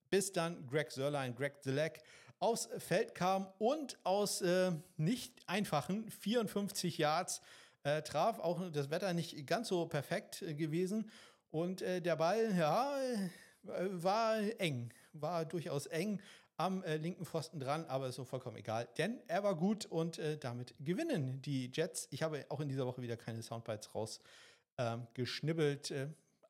bis dann Greg Sörlein, Greg Zelek aufs Feld kam und aus äh, nicht einfachen 54 Yards äh, traf. Auch das Wetter nicht ganz so perfekt gewesen. Und der Ball, ja, war eng, war durchaus eng am äh, linken Pfosten dran, aber ist so vollkommen egal, denn er war gut und äh, damit gewinnen die Jets. Ich habe auch in dieser Woche wieder keine Soundbites raus ähm. Äh,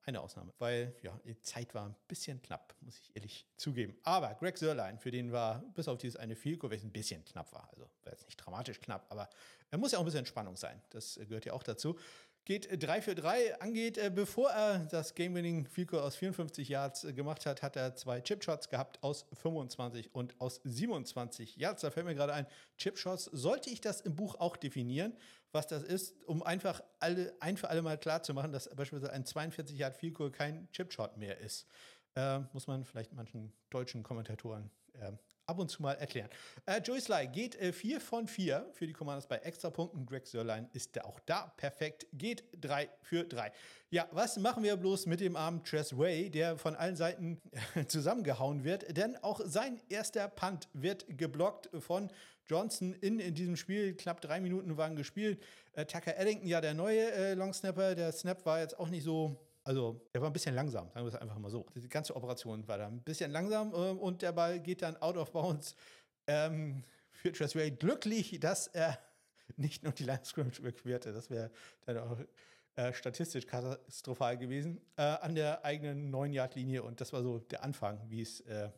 eine Ausnahme, weil ja, die Zeit war ein bisschen knapp, muss ich ehrlich zugeben. Aber Greg Sörlein, für den war bis auf dieses eine Field welches ein bisschen knapp war, also war jetzt nicht dramatisch knapp, aber er muss ja auch ein bisschen Spannung sein. Das äh, gehört ja auch dazu geht 3 äh, für 3 angeht. Äh, bevor er das Game-Winning Field aus 54 Yards äh, gemacht hat, hat er zwei Chipshots gehabt aus 25 und aus 27 Yards. Da fällt mir gerade ein, Chipshots, sollte ich das im Buch auch definieren, was das ist, um einfach alle, ein für alle Mal klar zu machen, dass beispielsweise ein 42 Yard Field kein Chipshot mehr ist. Äh, muss man vielleicht manchen deutschen Kommentatoren äh, ab und zu mal erklären. Äh, Joey Sly geht äh, 4 von 4 für die Commanders bei Extrapunkten. Greg Sörlein ist auch da perfekt, geht 3 für 3. Ja, was machen wir bloß mit dem armen Tress Way, der von allen Seiten zusammengehauen wird? Denn auch sein erster Punt wird geblockt von Johnson in, in diesem Spiel. Knapp drei Minuten waren gespielt. Äh, Tucker Eddington, ja, der neue äh, Longsnapper. Der Snap war jetzt auch nicht so also er war ein bisschen langsam, sagen wir es einfach mal so. Die ganze Operation war da ein bisschen langsam äh, und der Ball geht dann out of bounds ähm, für Tressway. Glücklich, dass er nicht nur die Line Scrimmage überquerte. Das wäre dann auch äh, statistisch katastrophal gewesen. Äh, an der eigenen 9-Yard-Linie und das war so der Anfang, wie es äh,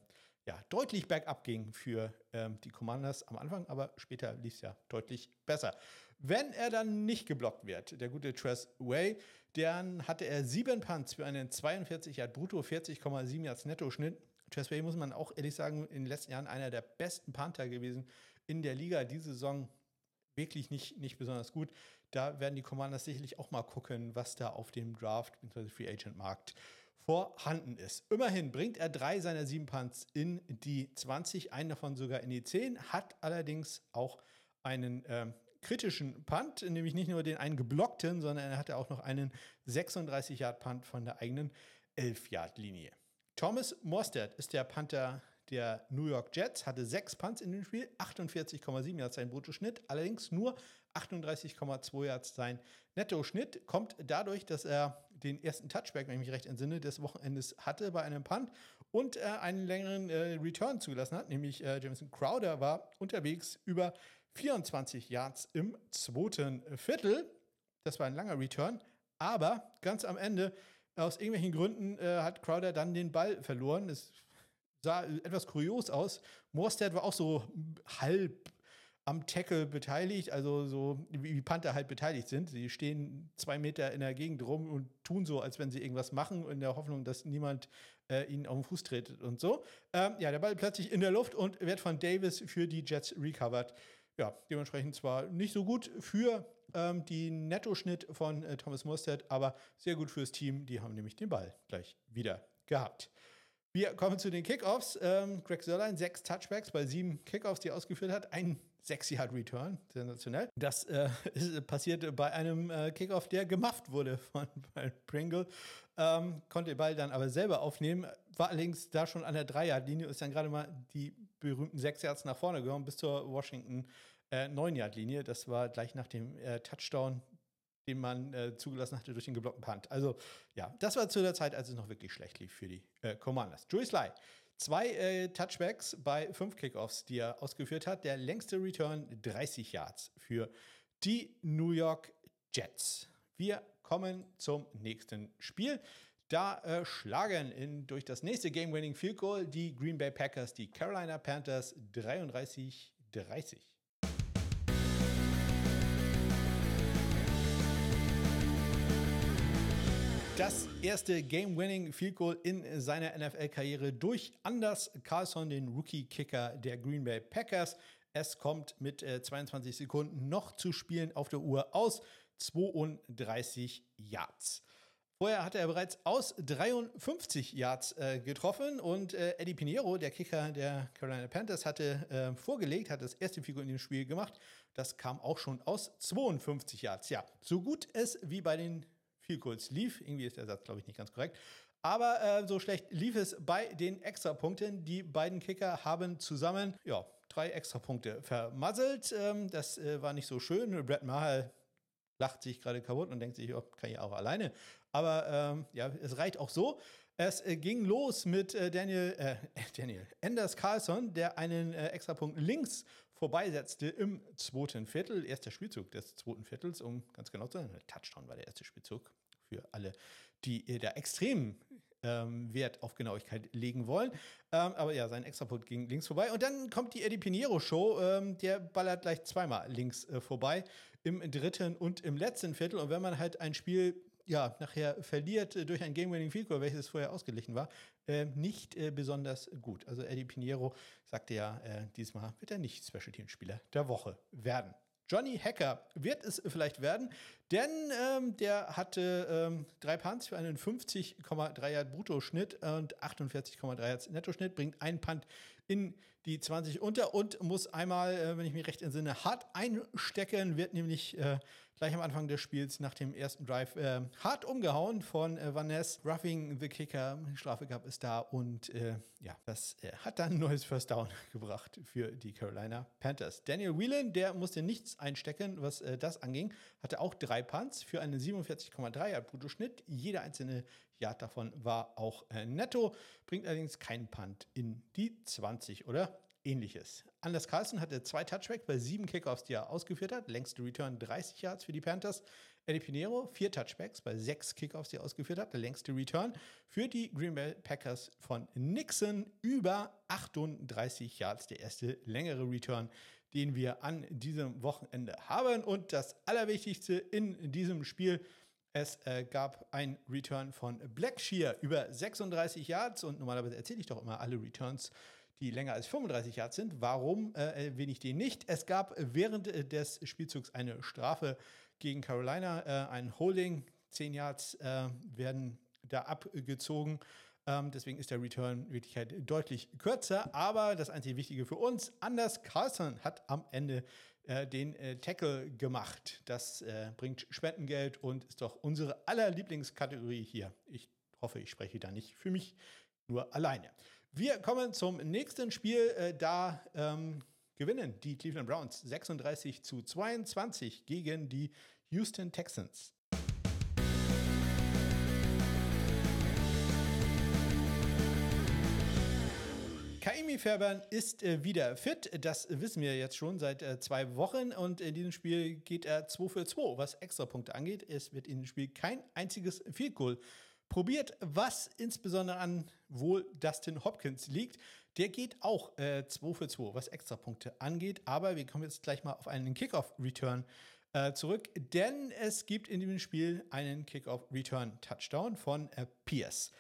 ja, deutlich bergab ging für ähm, die Commanders am Anfang, aber später lief es ja deutlich besser. Wenn er dann nicht geblockt wird, der gute Tress Way, dann hatte er sieben Punts für einen 42 Yard brutto, 40,7 Yards Netto-Schnitt. Tress Way muss man auch ehrlich sagen, in den letzten Jahren einer der besten Panther gewesen in der Liga. Diese Saison wirklich nicht, nicht besonders gut. Da werden die Commanders sicherlich auch mal gucken, was da auf dem Draft bzw. Free Agent Markt vorhanden ist. Immerhin bringt er drei seiner sieben Punts in die 20, einen davon sogar in die 10, hat allerdings auch einen ähm, kritischen Punt, nämlich nicht nur den einen geblockten, sondern er hatte auch noch einen 36-Yard-Punt von der eigenen 11-Yard-Linie. Thomas Mostert ist der Panther der New York Jets, hatte sechs Punts in dem Spiel, 48,7 Yards sein Bruttoschnitt, allerdings nur 38,2 Yards sein Nettoschnitt. Kommt dadurch, dass er den ersten Touchback, wenn ich mich recht entsinne, des Wochenendes hatte bei einem Punt und äh, einen längeren äh, Return zugelassen hat, nämlich äh, Jameson Crowder war unterwegs über 24 Yards im zweiten Viertel. Das war ein langer Return. Aber ganz am Ende, aus irgendwelchen Gründen, äh, hat Crowder dann den Ball verloren. Es sah etwas kurios aus. Morstead war auch so halb am Tackle beteiligt, also so wie Panther halt beteiligt sind. Sie stehen zwei Meter in der Gegend rum und tun so, als wenn sie irgendwas machen, in der Hoffnung, dass niemand äh, ihnen auf den Fuß tretet und so. Ähm, ja, der Ball plötzlich in der Luft und wird von Davis für die Jets recovered ja, dementsprechend zwar nicht so gut für ähm, den Nettoschnitt von äh, Thomas Mostert, aber sehr gut fürs Team. Die haben nämlich den Ball gleich wieder gehabt. Wir kommen zu den Kickoffs. Ähm, Greg Sörlein, sechs Touchbacks bei sieben Kickoffs, die er ausgeführt hat. Ein 6 Yard Return, sensationell. Das äh, ist passiert bei einem äh, Kickoff, der gemafft wurde von Pringle. Ähm, konnte den Ball dann aber selber aufnehmen, war allerdings da schon an der 3-Yard-Linie, ist dann gerade mal die berühmten 6 Yards nach vorne gekommen bis zur Washington äh, 9-Yard-Linie. Das war gleich nach dem äh, Touchdown, den man äh, zugelassen hatte durch den geblockten Punt. Also ja, das war zu der Zeit, als es noch wirklich schlecht lief für die äh, Commanders. Joey Sly, zwei äh, Touchbacks bei fünf Kickoffs, die er ausgeführt hat. Der längste Return 30 Yards für die New York Jets. Wir kommen zum nächsten Spiel. Da äh, schlagen in, durch das nächste Game-Winning Field Goal die Green Bay Packers die Carolina Panthers 33-30. Das erste Game-Winning Field Goal in seiner NFL-Karriere durch Anders Carlson, den Rookie-Kicker der Green Bay Packers. Es kommt mit äh, 22 Sekunden noch zu spielen auf der Uhr aus 32 Yards. Vorher hatte er bereits aus 53 Yards äh, getroffen und äh, Eddie Pinheiro, der Kicker der Carolina Panthers, hatte äh, vorgelegt, hat das erste Figur in dem Spiel gemacht. Das kam auch schon aus 52 Yards. Ja, so gut es wie bei den viel kurz lief. Irgendwie ist der Satz, glaube ich, nicht ganz korrekt. Aber äh, so schlecht lief es bei den Extrapunkten. Die beiden Kicker haben zusammen ja, drei Extrapunkte vermasselt. Ähm, das äh, war nicht so schön. Brett Maher lacht sich gerade kaputt und denkt sich, oh, kann ich auch alleine. Aber ähm, ja, es reicht auch so. Es äh, ging los mit äh, Daniel, äh, Daniel Anders Carlson, der einen äh, Extrapunkt links vorbeisetzte im zweiten Viertel. Erster Spielzug des zweiten Viertels, um ganz genau zu sein. Touchdown war der erste Spielzug für alle, die da extrem ähm, Wert auf Genauigkeit legen wollen. Ähm, aber ja, sein Extrapunkt ging links vorbei. Und dann kommt die Eddie Pinheiro Show. Ähm, der ballert gleich zweimal links äh, vorbei. Im dritten und im letzten Viertel. Und wenn man halt ein Spiel ja, nachher verliert äh, durch ein Game-Winning Field Goal, welches vorher ausgeglichen war, äh, nicht äh, besonders gut. Also Eddie Pinheiro sagte ja, äh, diesmal wird er nicht Special Team Spieler der Woche werden. Johnny Hacker wird es vielleicht werden, denn ähm, der hatte ähm, drei Punts für einen 50,3 Yard Bruttoschnitt und 48,3 Yard Nettoschnitt, bringt einen Punt in die 20 unter und muss einmal, äh, wenn ich mich recht entsinne, hart einstecken, wird nämlich äh, gleich am Anfang des Spiels nach dem ersten Drive äh, hart umgehauen von äh, Vanessa. Roughing the Kicker, Strafe gab es da und äh, ja, das äh, hat dann ein neues First Down gebracht für die Carolina Panthers. Daniel Whelan, der musste nichts einstecken, was das anging, hatte auch drei Punts für einen 47,3 Yard Bruttoschnitt. Jeder einzelne Yard davon war auch äh, netto, bringt allerdings keinen Punt in die 20 oder ähnliches. Anders Carlson hatte zwei Touchbacks bei sieben Kickoffs, die er ausgeführt hat. Längste Return 30 Yards für die Panthers. Eddie Pinero, vier Touchbacks bei sechs Kickoffs, die er ausgeführt hat, der längste Return. Für die Green Bay Packers von Nixon über 38 Yards, der erste längere Return, den wir an diesem Wochenende haben. Und das Allerwichtigste in diesem Spiel, es äh, gab ein Return von Blackshear über 36 Yards und normalerweise erzähle ich doch immer alle Returns die länger als 35 Yards sind. Warum äh, erwähne ich den nicht? Es gab während äh, des Spielzugs eine Strafe gegen Carolina, äh, ein Holding. 10 Yards äh, werden da abgezogen. Ähm, deswegen ist der Return in Wirklichkeit deutlich kürzer. Aber das einzige Wichtige für uns, Anders Carlson hat am Ende äh, den äh, Tackle gemacht. Das bringt Spendengeld und ist doch unsere aller Lieblingskategorie hier. Ich hoffe, ich spreche da nicht für mich nur alleine. Wir kommen zum nächsten Spiel. Äh, da ähm, gewinnen die Cleveland Browns 36 zu 22 gegen die Houston Texans. Kaimi Fairbairn ist äh, wieder fit. Das wissen wir jetzt schon seit äh, zwei Wochen. Und in diesem Spiel geht er 2 für 2, was Extrapunkte angeht. Es wird in diesem Spiel kein einziges Field Goal probiert, was insbesondere an wohl Dustin Hopkins liegt. Der geht auch äh, 2 für 2, was Extrapunkte angeht. Aber wir kommen jetzt gleich mal auf einen Kickoff-Return äh, zurück, denn es gibt in diesem Spiel einen Kickoff-Return-Touchdown von äh, Pierce.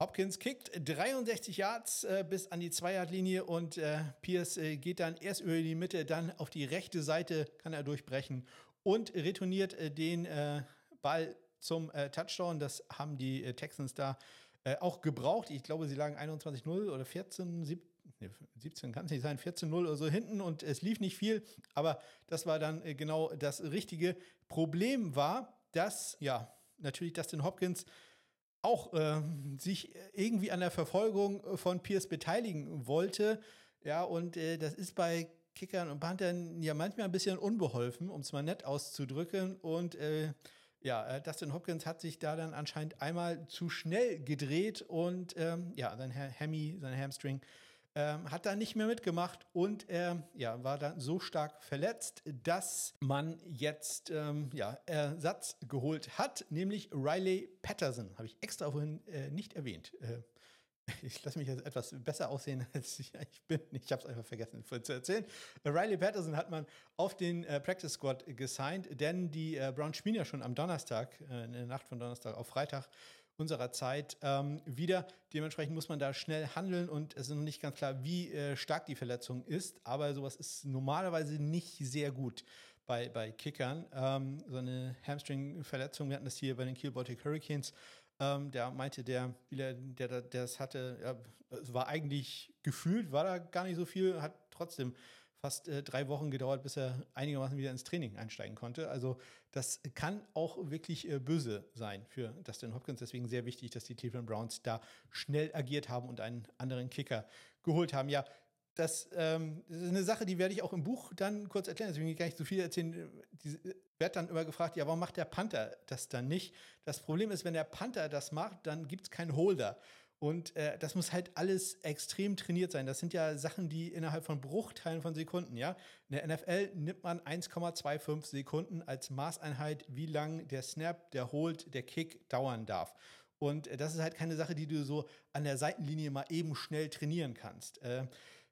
Hopkins kickt 63 Yards äh, bis an die Zwei-Yard-Linie und äh, Pierce äh, geht dann erst über die Mitte, dann auf die rechte Seite kann er durchbrechen und retourniert äh, den äh, Ball zum äh, Touchdown. Das haben die Texans da auch gebraucht. Ich glaube, sie lagen 21-0 oder 14, 17, nee, 17 kann es nicht sein, 14-0 oder so hinten und es lief nicht viel. Aber das war dann genau das richtige Problem war, dass, ja, natürlich Dustin Hopkins auch äh, sich irgendwie an der Verfolgung von Pierce beteiligen wollte. Ja, und äh, das ist bei Kickern und Panthern ja manchmal ein bisschen unbeholfen, um es mal nett auszudrücken. Und äh, ja, äh, Dustin Hopkins hat sich da dann anscheinend einmal zu schnell gedreht und ähm, ja, sein Hammy, sein Hamstring, ähm, hat da nicht mehr mitgemacht und er ja, war dann so stark verletzt, dass man jetzt ähm, ja, Ersatz geholt hat, nämlich Riley Patterson. Habe ich extra vorhin äh, nicht erwähnt. Äh, ich lasse mich jetzt etwas besser aussehen, als ich eigentlich bin. Ich habe es einfach vergessen zu erzählen. Riley Patterson hat man auf den äh, Practice Squad gesigned, denn die äh, Browns spielen ja schon am Donnerstag, äh, in der Nacht von Donnerstag auf Freitag unserer Zeit ähm, wieder. Dementsprechend muss man da schnell handeln und es ist noch nicht ganz klar, wie äh, stark die Verletzung ist, aber sowas ist normalerweise nicht sehr gut bei, bei Kickern. Ähm, so eine Hamstring-Verletzung, wir hatten das hier bei den Kiel Baltic Hurricanes, ähm, der meinte, der der, der das hatte, ja, es war eigentlich gefühlt, war da gar nicht so viel, hat trotzdem fast äh, drei Wochen gedauert, bis er einigermaßen wieder ins Training einsteigen konnte. Also das kann auch wirklich äh, böse sein für Dustin Hopkins. Deswegen sehr wichtig, dass die Cleveland Browns da schnell agiert haben und einen anderen Kicker geholt haben. Ja, das, ähm, das, ist eine Sache, die werde ich auch im Buch dann kurz erklären, deswegen will ich gar nicht so viel erzählen. Die wird dann immer gefragt, ja, warum macht der Panther das dann nicht? Das Problem ist, wenn der Panther das macht, dann gibt es keinen Holder. Und äh, das muss halt alles extrem trainiert sein. Das sind ja Sachen, die innerhalb von Bruchteilen von Sekunden, ja. In der NFL nimmt man 1,25 Sekunden als Maßeinheit, wie lang der Snap, der Hold, der Kick dauern darf. Und äh, das ist halt keine Sache, die du so an der Seitenlinie mal eben schnell trainieren kannst. Äh,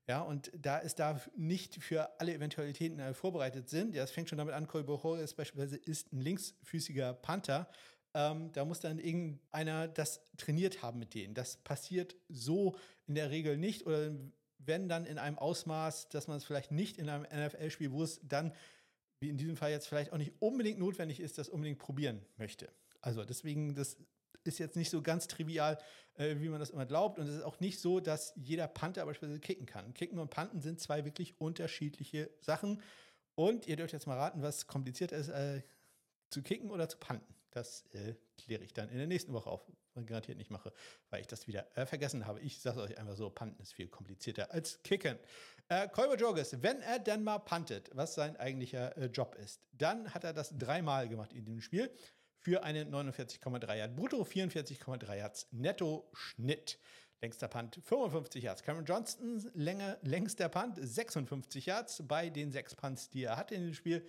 ja, und da es da nicht für alle Eventualitäten äh, vorbereitet sind, ja, es fängt schon damit an, Cole Bohores beispielsweise ist ein linksfüßiger Panther. Ähm, da muss dann irgendeiner das trainiert haben mit denen. Das passiert so in der Regel nicht oder wenn dann in einem Ausmaß, dass man es vielleicht nicht in einem NFL-Spiel, wo es dann, wie in diesem Fall jetzt vielleicht auch nicht unbedingt notwendig ist, das unbedingt probieren möchte. Also deswegen, das ist jetzt nicht so ganz trivial, äh, wie man das immer glaubt. Und es ist auch nicht so, dass jeder Panther beispielsweise kicken kann. Kicken und Panten sind zwei wirklich unterschiedliche Sachen. Und ihr dürft jetzt mal raten, was komplizierter ist, äh, zu kicken oder zu panten. Das äh, kläre ich dann in der nächsten Woche auf. Und garantiert nicht mache, weil ich das wieder äh, vergessen habe. Ich sage euch einfach so, panten ist viel komplizierter als kicken. Äh, Kolber Jorges, wenn er denn mal pantet, was sein eigentlicher äh, Job ist, dann hat er das dreimal gemacht in dem Spiel für einen 49,3 Yard brutto, 44,3 Yards netto Schnitt. Längster Punt 55 Yards. Cameron Johnston, Länge, längster Punt 56 Yards bei den sechs Punts, die er hatte in dem Spiel.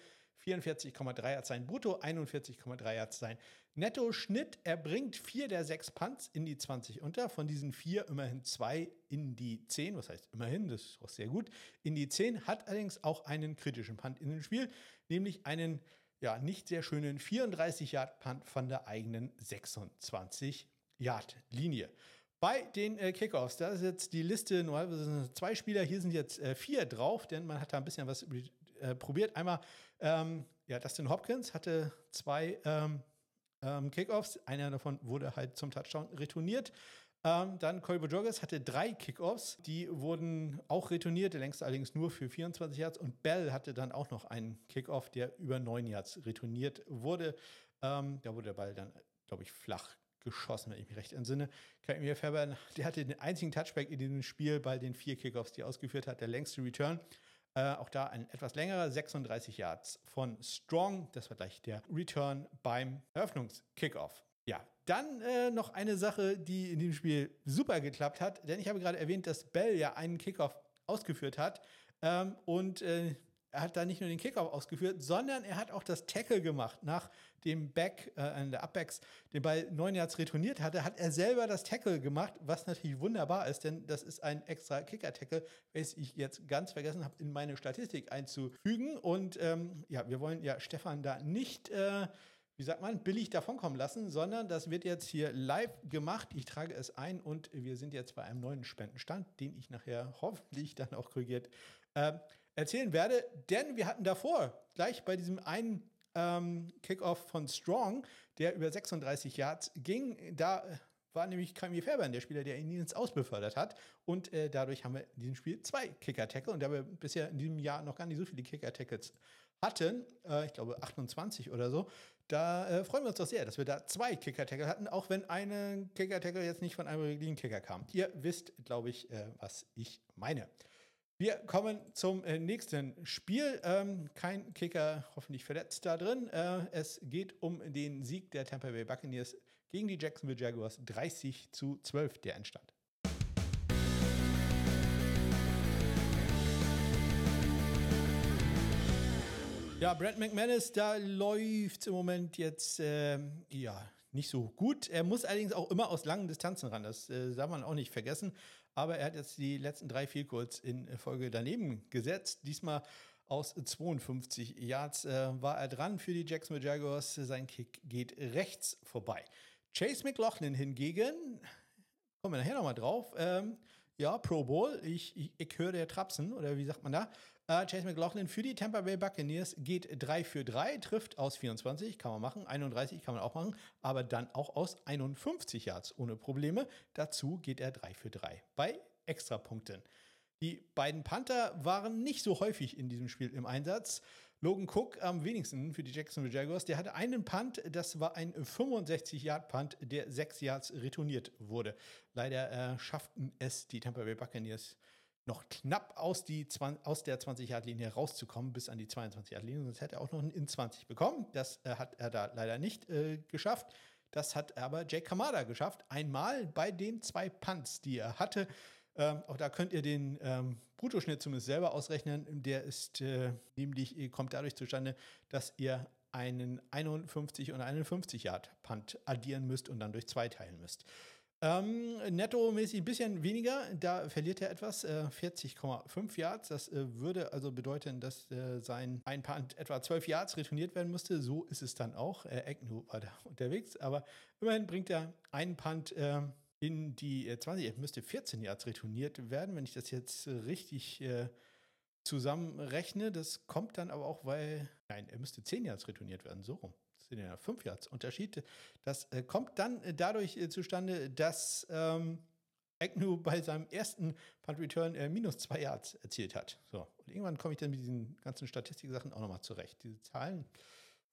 44,3 Yards sein Brutto, 41,3 Yards sein Netto-Schnitt. Er bringt vier der sechs Punts in die 20 unter. Von diesen vier immerhin zwei in die 10. Was heißt immerhin? Das ist auch sehr gut. In die 10 hat allerdings auch einen kritischen Punt in dem Spiel, nämlich einen ja, nicht sehr schönen 34-Yard-Punt von der eigenen 26-Yard-Linie. Bei den äh, Kickoffs, da ist jetzt die Liste, nur zwei Spieler, hier sind jetzt äh, vier drauf, denn man hat da ein bisschen was äh, probiert. Einmal, ähm, ja, Dustin Hopkins hatte zwei ähm, ähm, Kickoffs, einer davon wurde halt zum Touchdown retourniert. Ähm, dann Colby Joggers hatte drei Kickoffs, die wurden auch retourniert, der längste allerdings nur für 24 Yards. Und Bell hatte dann auch noch einen Kickoff, der über 9 Yards retourniert wurde. Ähm, da wurde der Ball dann, glaube ich, flach geschossen, wenn ich mich recht entsinne. Kai mir Fairbairn, der hatte den einzigen Touchback in diesem Spiel bei den vier Kickoffs, die er ausgeführt hat, der längste Return. Äh, auch da ein etwas längerer, 36 Yards von Strong. Das war gleich der Return beim Eröffnungskickoff. Ja, dann äh, noch eine Sache, die in diesem Spiel super geklappt hat, denn ich habe gerade erwähnt, dass Bell ja einen Kickoff ausgeführt hat ähm, und äh, er hat da nicht nur den Kickoff ausgeführt, sondern er hat auch das Tackle gemacht. Nach dem Back, äh, der Upbacks, den Ball neun Yards retourniert hatte, hat er selber das Tackle gemacht, was natürlich wunderbar ist, denn das ist ein extra Kicker-Tackle, welches ich jetzt ganz vergessen habe, in meine Statistik einzufügen. Und ähm, ja, wir wollen ja Stefan da nicht äh, wie sagt man, billig davonkommen lassen, sondern das wird jetzt hier live gemacht. Ich trage es ein und wir sind jetzt bei einem neuen Spendenstand, den ich nachher hoffentlich dann auch korrigiert äh, erzählen werde. Denn wir hatten davor, gleich bei diesem einen ähm, Kickoff von Strong, der über 36 Yards ging, da war nämlich Kami Fairbairn der Spieler, der ihn ins Aus befördert hat. Und äh, dadurch haben wir in diesem Spiel zwei Kicker-Tackle. Und da wir bisher in diesem Jahr noch gar nicht so viele Kicker-Tackles hatten, äh, ich glaube 28 oder so, da äh, freuen wir uns doch sehr, dass wir da zwei Kicker-Tackle hatten, auch wenn eine Kicker-Tackle jetzt nicht von einem regulären Kicker kam. Ihr wisst, glaube ich, äh, was ich meine. Wir kommen zum äh, nächsten Spiel. Ähm, kein Kicker hoffentlich verletzt da drin. Äh, es geht um den Sieg der Tampa Bay Buccaneers gegen die Jacksonville Jaguars 30 zu 12, der entstand. Ja, Brent McManus, da läuft im Moment jetzt äh, ja nicht so gut. Er muss allerdings auch immer aus langen Distanzen ran. Das äh, darf man auch nicht vergessen. Aber er hat jetzt die letzten drei Field Goals in Folge daneben gesetzt. Diesmal aus 52 Yards äh, war er dran für die Jacksonville Jaguars. Sein Kick geht rechts vorbei. Chase McLaughlin hingegen, kommen wir nachher nochmal drauf, ähm, ja, Pro Bowl, ich, ich, ich höre der Trapsen, oder wie sagt man da? Äh, Chase McLaughlin für die Tampa Bay Buccaneers geht 3 für 3, trifft aus 24, kann man machen, 31 kann man auch machen, aber dann auch aus 51 Yards ohne Probleme. Dazu geht er 3 für 3 bei Extrapunkten. Die beiden Panther waren nicht so häufig in diesem Spiel im Einsatz. Logan Cook am wenigsten für die Jacksonville Jaguars. Der hatte einen Punt, das war ein 65-Yard-Punt, der 6 Yards retourniert wurde. Leider äh, schafften es die Tampa Bay Buccaneers noch knapp aus, die, aus der 20-Yard-Linie rauszukommen, bis an die 22-Yard-Linie. Sonst hätte er auch noch in 20 bekommen. Das äh, hat er da leider nicht äh, geschafft. Das hat aber Jake Kamada geschafft. Einmal bei den zwei Punts, die er hatte. Ähm, auch da könnt ihr den ähm, Bruttoschnitt zumindest selber ausrechnen. Der ist äh, nämlich, äh, kommt dadurch zustande, dass ihr einen 51 und einen 50 Yard Punt addieren müsst und dann durch zwei teilen müsst. Ähm, nettomäßig ein bisschen weniger, da verliert er etwas, äh, 40,5 Yards. Das äh, würde also bedeuten, dass äh, sein ein Punt etwa 12 Yards retourniert werden müsste. So ist es dann auch. Äh, Agnew war da unterwegs, aber immerhin bringt er einen Punt äh, in die 20. Äh, er müsste 14 Yards retourniert werden, wenn ich das jetzt richtig äh, zusammenrechne. Das kommt dann aber auch, weil, nein, er müsste 10 Yards retourniert werden, so rum sind ja fünf Yards Unterschied. Das äh, kommt dann äh, dadurch äh, zustande, dass ähm, Agnew bei seinem ersten Punt Return äh, minus zwei Yards erzielt hat. So, und irgendwann komme ich dann mit diesen ganzen Statistiksachen auch nochmal zurecht. Diese Zahlen,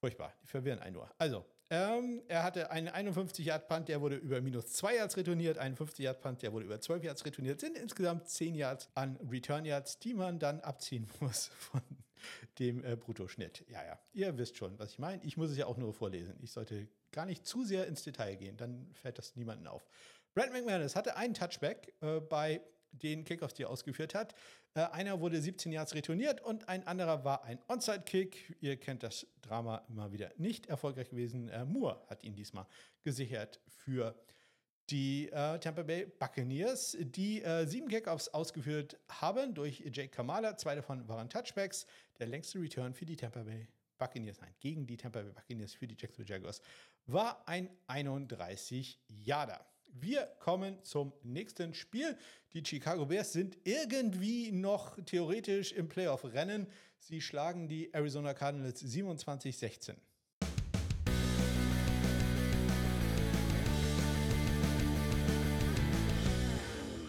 furchtbar, die verwirren einen nur. Also, ähm, er hatte einen 51-Yard-Punt, der wurde über minus 2 Yards retourniert, einen 50-Yard-Punt, der wurde über 12 Yards retourniert, sind insgesamt 10 Yards an Return-Yards, die man dann abziehen muss von dem äh, Bruttoschnitt. Ja, ja, ihr wisst schon, was ich meine. Ich muss es ja auch nur vorlesen. Ich sollte gar nicht zu sehr ins Detail gehen, dann fällt das niemandem auf. Brad McManus hatte einen Touchback äh, bei den Kickoffs, die er ausgeführt hat. Äh, einer wurde 17 Yards retourniert und ein anderer war ein Onside-Kick. Ihr kennt das Drama immer wieder nicht erfolgreich gewesen. Äh, Moore hat ihn diesmal gesichert für die äh, Tampa Bay Buccaneers, die äh, sieben Kickoffs ausgeführt haben durch Jake Kamala. Zwei davon waren Touchbacks. Der längste Return für die Tampa Bay Buccaneers, nein, gegen die Tampa Bay Buccaneers für die Jacksonville Jaguars, war ein 31 Yarder. Wir kommen zum nächsten Spiel. Die Chicago Bears sind irgendwie noch theoretisch im Playoff-Rennen. Sie schlagen die Arizona Cardinals 27-16.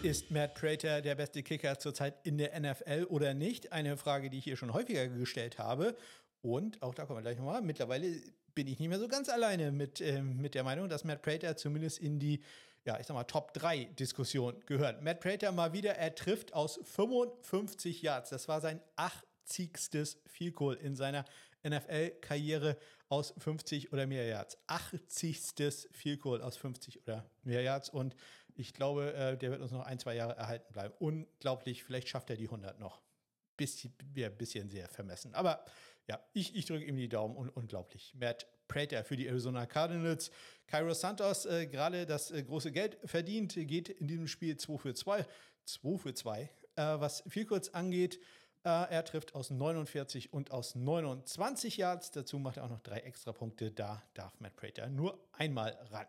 Ist Matt Prater der beste Kicker zurzeit in der NFL oder nicht? Eine Frage, die ich hier schon häufiger gestellt habe. Und auch da kommen wir gleich nochmal. Mittlerweile bin ich nicht mehr so ganz alleine mit, äh, mit der Meinung, dass Matt Prater zumindest in die, ja, ich sag mal, Top 3 Diskussion gehört. Matt Prater mal wieder, er trifft aus 55 Yards. Das war sein 80. Field Goal in seiner NFL-Karriere aus 50 oder mehr Yards. 80. Field Goal aus 50 oder mehr Yards. Und ich glaube, äh, der wird uns noch ein, zwei Jahre erhalten bleiben. Unglaublich, vielleicht schafft er die 100 noch. Bisschen, ja, bisschen sehr vermessen. Aber ja, ich, ich drücke ihm die Daumen. Un unglaublich. Matt Prater für die Arizona Cardinals. Cairo Santos äh, gerade das äh, große Geld verdient, geht in diesem Spiel 2 für 2. 2 für 2. Äh, was viel kurz angeht, äh, er trifft aus 49 und aus 29 Yards. Dazu macht er auch noch drei extra Punkte. Da darf Matt Prater nur einmal ran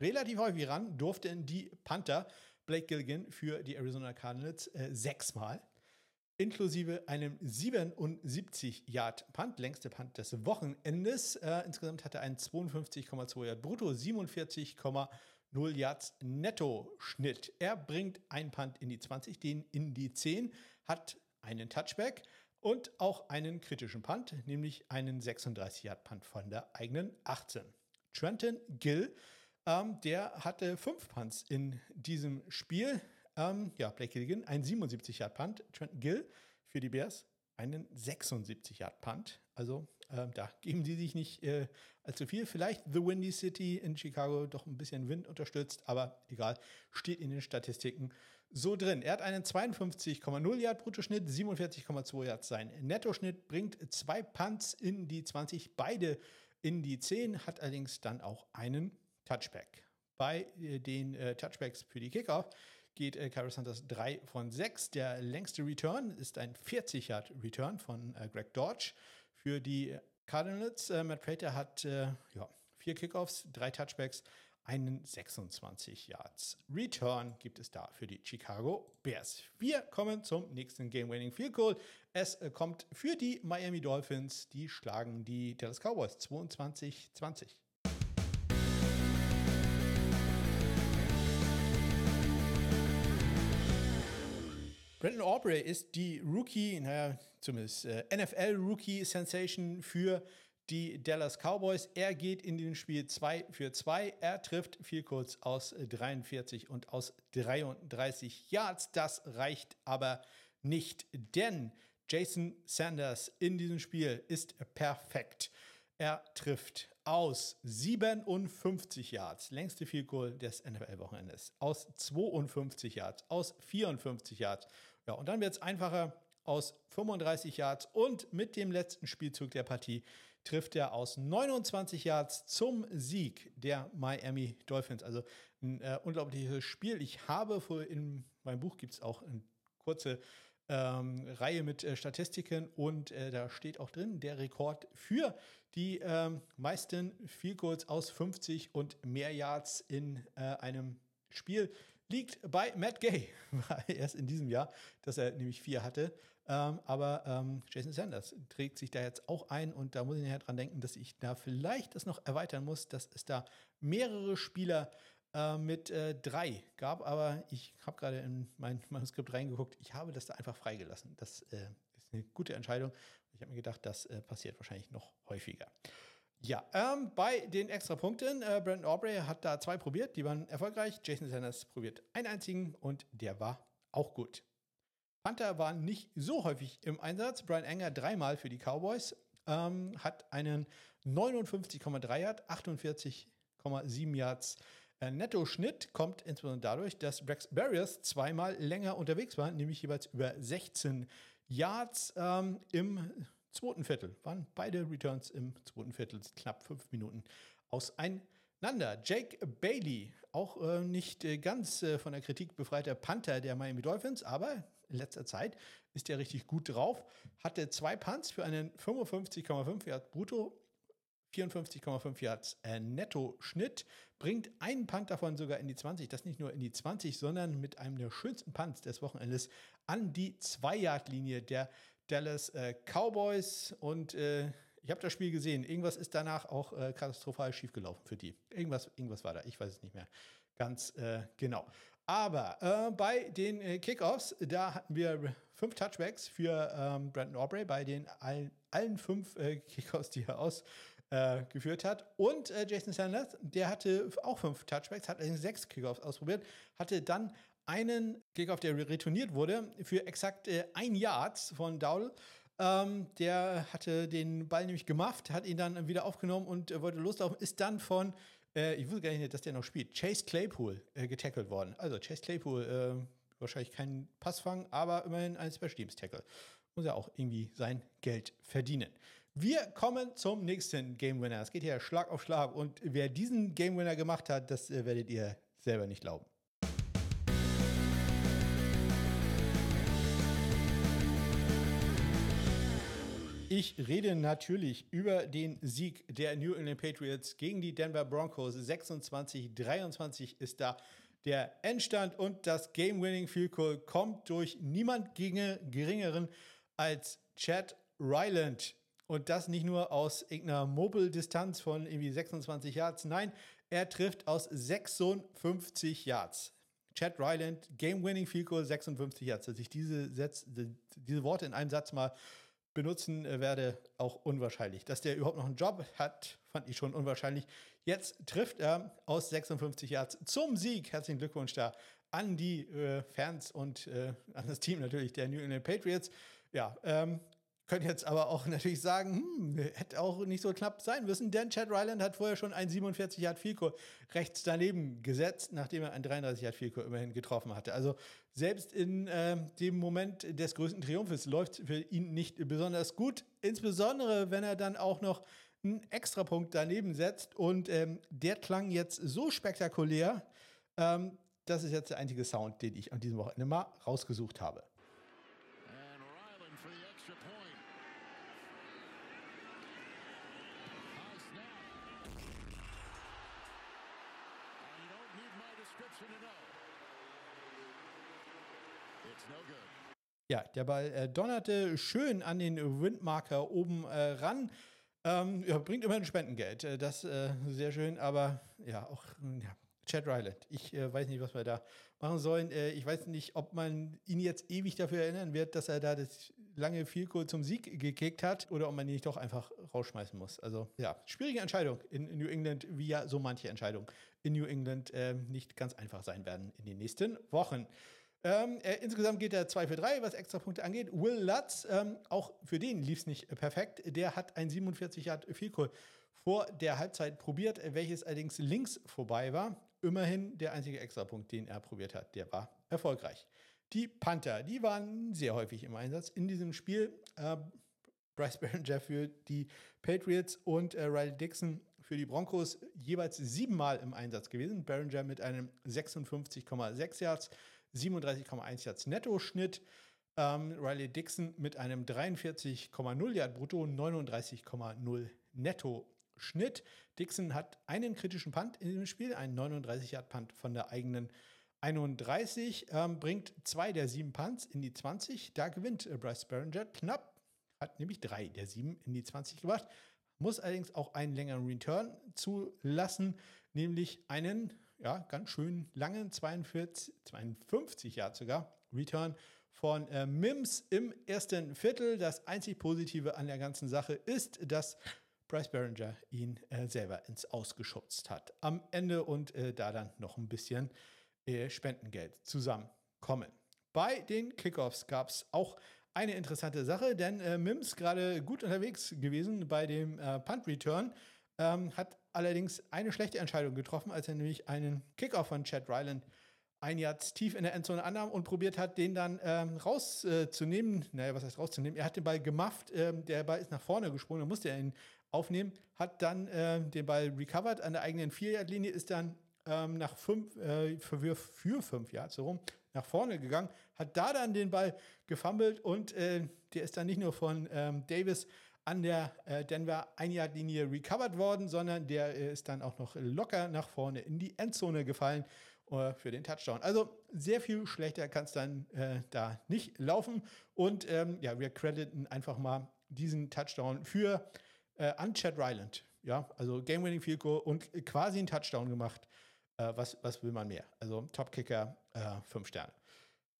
relativ häufig ran durften die Panther Blake Gilligan für die Arizona Cardinals äh, sechsmal, inklusive einem 77-Yard-Punt, längste Punt des Wochenendes. Äh, insgesamt hatte er einen 52,2 Yard brutto, 47,0 Yards Netto-Schnitt. Er bringt einen Punt in die 20, den in die 10, hat einen Touchback und auch einen kritischen Punt, nämlich einen 36-Yard-Punt von der eigenen 18. Trenton Gill ähm, der hatte fünf Punts in diesem Spiel. Ähm, ja, Blake Gilligan, ein 77-Yard-Punt. Trenton Gill für die Bears, einen 76-Yard-Punt. Also ähm, da geben sie sich nicht äh, allzu viel. Vielleicht The Windy City in Chicago doch ein bisschen Wind unterstützt, aber egal, steht in den Statistiken so drin. Er hat einen 52,0 Yard Bruttoschnitt, 47,2 Yards sein Nettoschnitt, bringt zwei Punts in die 20, beide in die 10, hat allerdings dann auch einen Touchback. Bei äh, den äh, Touchbacks für die Kickoff geht äh, Cairo Santos 3 von 6. Der längste Return ist ein 40-Yard-Return von äh, Greg Dodge. Für die Cardinals, äh, Matt Prater hat äh, ja, vier Kickoffs, drei Touchbacks, einen 26 Yards Return gibt es da für die Chicago Bears. Wir kommen zum nächsten Game-Winning Field Goal. Es äh, kommt für die Miami Dolphins. Die schlagen die Dallas Cowboys 22-20. Brandon Aubrey ist die Rookie, naja, zumindest äh, NFL-Rookie-Sensation für die Dallas Cowboys. Er geht in dem Spiel 2 für 2. Er trifft viel kurz aus 43 und aus 33 Yards. Das reicht aber nicht, denn Jason Sanders in diesem Spiel ist perfekt. Er trifft aus 57 Yards, längste Field Goal des NFL-Wochenendes, aus 52 Yards, aus 54 Yards. Ja, und dann wird es einfacher aus 35 Yards und mit dem letzten Spielzug der Partie trifft er aus 29 Yards zum Sieg der Miami Dolphins. Also ein äh, unglaubliches Spiel. Ich habe in meinem Buch gibt es auch eine kurze ähm, Reihe mit äh, Statistiken und äh, da steht auch drin der Rekord für die ähm, meisten Field Goals aus 50 und mehr Yards in äh, einem Spiel liegt bei Matt Gay. Erst in diesem Jahr, dass er nämlich vier hatte. Ähm, aber ähm, Jason Sanders trägt sich da jetzt auch ein und da muss ich nachher dran denken, dass ich da vielleicht das noch erweitern muss, dass es da mehrere Spieler äh, mit äh, drei gab. Aber ich habe gerade in mein Manuskript reingeguckt. Ich habe das da einfach freigelassen. Das äh, ist eine gute Entscheidung. Ich habe mir gedacht, das äh, passiert wahrscheinlich noch häufiger. Ja, ähm, bei den extra Punkten, äh, Brandon Aubrey hat da zwei probiert, die waren erfolgreich. Jason Sanders probiert einen einzigen und der war auch gut. Panther waren nicht so häufig im Einsatz. Brian Enger dreimal für die Cowboys, ähm, hat einen 59,3 Yard, 48,7 Yards Äh, Netto-Schnitt kommt insbesondere dadurch, dass Rex Barriers zweimal länger unterwegs war, nämlich jeweils über 16 Yards ähm, im zweiten Viertel. Waren beide Returns im zweiten Viertel knapp fünf Minuten auseinander. Jake Bailey, auch äh, nicht äh, ganz äh, von der Kritik befreiter Panther der Miami Dolphins, aber in letzter Zeit ist er richtig gut drauf. Hatte zwei Punts für einen 55,5 Yard brutto, 54,5 Yards äh, Netto-Schnitt. Bringt einen Punt davon sogar in die 20. Das nicht nur in die 20, sondern mit einem der schönsten Punts des Wochenendes an die 2-Yard-Linie der Dallas äh, Cowboys. Und äh, ich habe das Spiel gesehen. Irgendwas ist danach auch äh, katastrophal schiefgelaufen für die. Irgendwas, irgendwas war da. Ich weiß es nicht mehr ganz äh, genau. Aber äh, bei den äh, Kickoffs, da hatten wir fünf Touchbacks für ähm, Brandon Aubrey bei den allen, allen fünf Kickoffs, die er ausgeführt äh, hat. Und äh, Jason Sanders, der hatte auch fünf Touchbacks, hat sechs Kickoffs ausprobiert, hatte dann einen Kickoff, der retourniert wurde, für exakt äh, ein Yard von Dowell. Ähm, der hatte den Ball nämlich gemacht, hat ihn dann wieder aufgenommen und wollte loslaufen, ist dann von äh, ich wusste gar nicht, dass der noch spielt. Chase Claypool äh, getackelt worden. Also Chase Claypool, äh, wahrscheinlich kein Passfang, aber immerhin ein Special Teams Tackle. Muss ja auch irgendwie sein Geld verdienen. Wir kommen zum nächsten Game Winner. Es geht hier Schlag auf Schlag und wer diesen Game Winner gemacht hat, das äh, werdet ihr selber nicht glauben. Ich rede natürlich über den Sieg der New England Patriots gegen die Denver Broncos. 26-23 ist da der Endstand und das Game-Winning Field Goal kommt durch niemand geringeren als Chad Ryland. Und das nicht nur aus irgendeiner Mobile-Distanz von irgendwie 26 Yards, nein, er trifft aus 56 Yards. Chad Ryland, Game-Winning Field Goal 56 Yards. Dass ich diese, Sätze, diese Worte in einem Satz mal benutzen äh, werde, auch unwahrscheinlich. Dass der überhaupt noch einen Job hat, fand ich schon unwahrscheinlich. Jetzt trifft er aus 56 Yards zum Sieg. Herzlichen Glückwunsch da an die äh, Fans und äh, an das Team natürlich der New England Patriots. Ja, ähm, können jetzt aber auch natürlich sagen, hm, hätte auch nicht so knapp sein müssen, denn Chad Ryland hat vorher schon ein 47 Yard Fico rechts daneben gesetzt, nachdem er ein 33 Yard Fico immerhin getroffen hatte. Also selbst in äh, dem Moment des größten Triumphes läuft für ihn nicht besonders gut, insbesondere wenn er dann auch noch einen Extrapunkt daneben setzt und ähm, der klang jetzt so spektakulär. Ähm, das ist jetzt der einzige Sound, den ich an diesem Wochenende mal rausgesucht habe. Der Ball äh, donnerte schön an den Windmarker oben äh, ran. Ähm, ja, bringt immerhin Spendengeld. Äh, das äh, sehr schön, aber ja, auch ja, Chad Ryland. Ich äh, weiß nicht, was wir da machen sollen. Äh, ich weiß nicht, ob man ihn jetzt ewig dafür erinnern wird, dass er da das lange Vielkohl zum Sieg gekickt hat oder ob man ihn nicht doch einfach rausschmeißen muss. Also ja, schwierige Entscheidung in, in New England, wie ja so manche Entscheidungen in New England nicht ganz einfach sein werden in den nächsten Wochen. Ähm, äh, insgesamt geht er 2 für 3, was Extrapunkte angeht. Will Lutz, ähm, auch für den lief es nicht perfekt. Der hat ein 47 Yard Vielkohl vor der Halbzeit probiert, welches allerdings links vorbei war. Immerhin der einzige Extrapunkt, den er probiert hat, der war erfolgreich. Die Panther, die waren sehr häufig im Einsatz in diesem Spiel. Äh, Bryce Behringer für die Patriots und äh, Riley Dixon für die Broncos jeweils siebenmal im Einsatz gewesen. Behringer mit einem 56,6 Yards, 37,1 Yards Netto-Schnitt. Ähm, Riley Dixon mit einem 43,0 Yard Brutto, 39,0 Netto-Schnitt. Dixon hat einen kritischen Punt in diesem Spiel, einen 39 Yard Punt von der eigenen 31, ähm, bringt zwei der sieben Punts in die 20. Da gewinnt äh, Bryce Barringer knapp, hat nämlich drei der sieben in die 20 gebracht, muss allerdings auch einen längeren Return zulassen, nämlich einen ja, ganz schön langen 42, 52 Jahre sogar Return von äh, Mims im ersten Viertel. Das einzig Positive an der ganzen Sache ist, dass Bryce Behringer ihn äh, selber ins Ausgeschubst hat am Ende und äh, da dann noch ein bisschen äh, Spendengeld zusammenkommen. Bei den Kickoffs gab es auch eine interessante Sache, denn äh, Mims gerade gut unterwegs gewesen bei dem äh, Punt Return, ähm, hat allerdings eine schlechte Entscheidung getroffen, als er nämlich einen Kickoff von Chad Ryland ein Jahr tief in der Endzone annahm und probiert hat, den dann ähm, rauszunehmen. Äh, naja, was heißt rauszunehmen? Er hat den Ball gemafft, ähm, der Ball ist nach vorne gesprungen, dann musste er ihn aufnehmen, hat dann äh, den Ball recovered an der eigenen Vierjahrdlinie, ist dann ähm, nach fünf, äh, für, für fünf Yards so rum nach vorne gegangen, hat da dann den Ball gefummelt und äh, der ist dann nicht nur von ähm, Davis an der äh, Denver Einjagdlinie recovered worden, sondern der äh, ist dann auch noch locker nach vorne in die Endzone gefallen äh, für den Touchdown. Also sehr viel schlechter kann es dann da nicht laufen. Und ähm, ja, wir crediten einfach mal diesen Touchdown für äh, an Chad Ryland. Ja, also Game-Winning Field Goal und quasi einen Touchdown gemacht. Was, was will man mehr? Also Top-Kicker, fünf Sterne.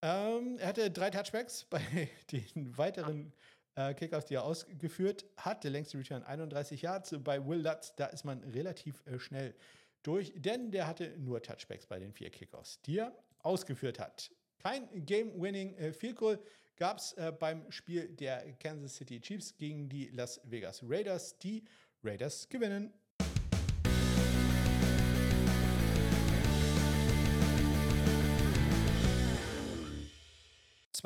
Ähm, er hatte drei Touchbacks bei den weiteren äh, Kickoffs, die er ausgeführt hat. Der längste Return 31 Yards. Bei Will Lutz, da ist man relativ äh, schnell durch, denn der hatte nur Touchbacks bei den vier Kickoffs, die er ausgeführt hat. Kein Game-Winning äh, Field Goal gab es äh, beim Spiel der Kansas City Chiefs gegen die Las Vegas Raiders. Die Raiders gewinnen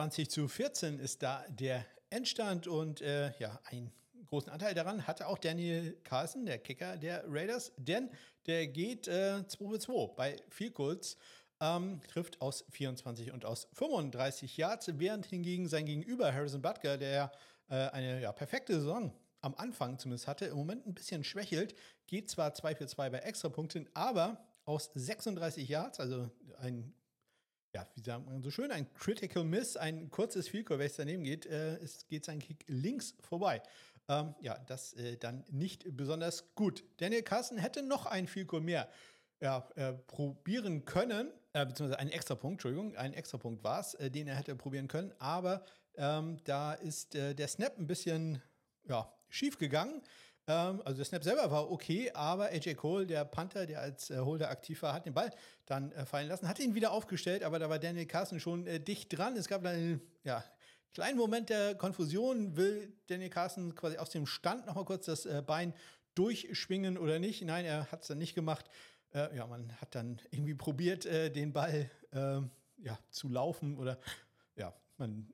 20 zu 14 ist da der Endstand und äh, ja, einen großen Anteil daran hatte auch Daniel Carlson, der Kicker der Raiders, denn der geht äh, 2 für 2 bei Field Goals, ähm, trifft aus 24 und aus 35 Yards, während hingegen sein Gegenüber Harrison Butker, der äh, eine ja, perfekte Saison am Anfang zumindest hatte, im Moment ein bisschen schwächelt, geht zwar 2 für 2 bei Extrapunkten, aber aus 36 Yards, also ein ja, wie sagt man so schön, ein Critical Miss, ein kurzes Field Goal, welches daneben geht, äh, es geht sein Kick links vorbei. Ähm, ja, das äh, dann nicht besonders gut. Daniel Carson hätte noch ein Goal mehr ja, äh, probieren können, äh, beziehungsweise einen Extrapunkt, Entschuldigung, einen Extrapunkt war es, äh, den er hätte probieren können, aber ähm, da ist äh, der Snap ein bisschen ja, schief gegangen. Ähm, also der Snap selber war okay, aber AJ Cole, der Panther, der als äh, Holder aktiv war, hat den Ball dann äh, fallen lassen, hat ihn wieder aufgestellt, aber da war Daniel Carson schon äh, dicht dran. Es gab dann einen ja, kleinen Moment der Konfusion. Will Daniel Carson quasi aus dem Stand nochmal kurz das äh, Bein durchschwingen oder nicht? Nein, er hat es dann nicht gemacht. Äh, ja, man hat dann irgendwie probiert, äh, den Ball ähm, ja, zu laufen oder ja, man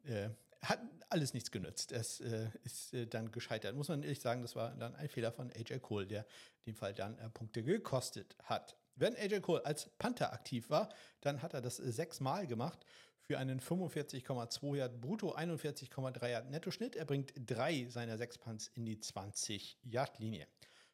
hat alles nichts genützt. Es äh, ist äh, dann gescheitert. Muss man ehrlich sagen, das war dann ein Fehler von AJ Cole, der dem Fall dann äh, Punkte gekostet hat. Wenn AJ Cole als Panther aktiv war, dann hat er das äh, sechsmal gemacht für einen 45,2 Yard brutto, 41,3 Yard Nettoschnitt. Er bringt drei seiner sechs Punts in die 20 Yard Linie.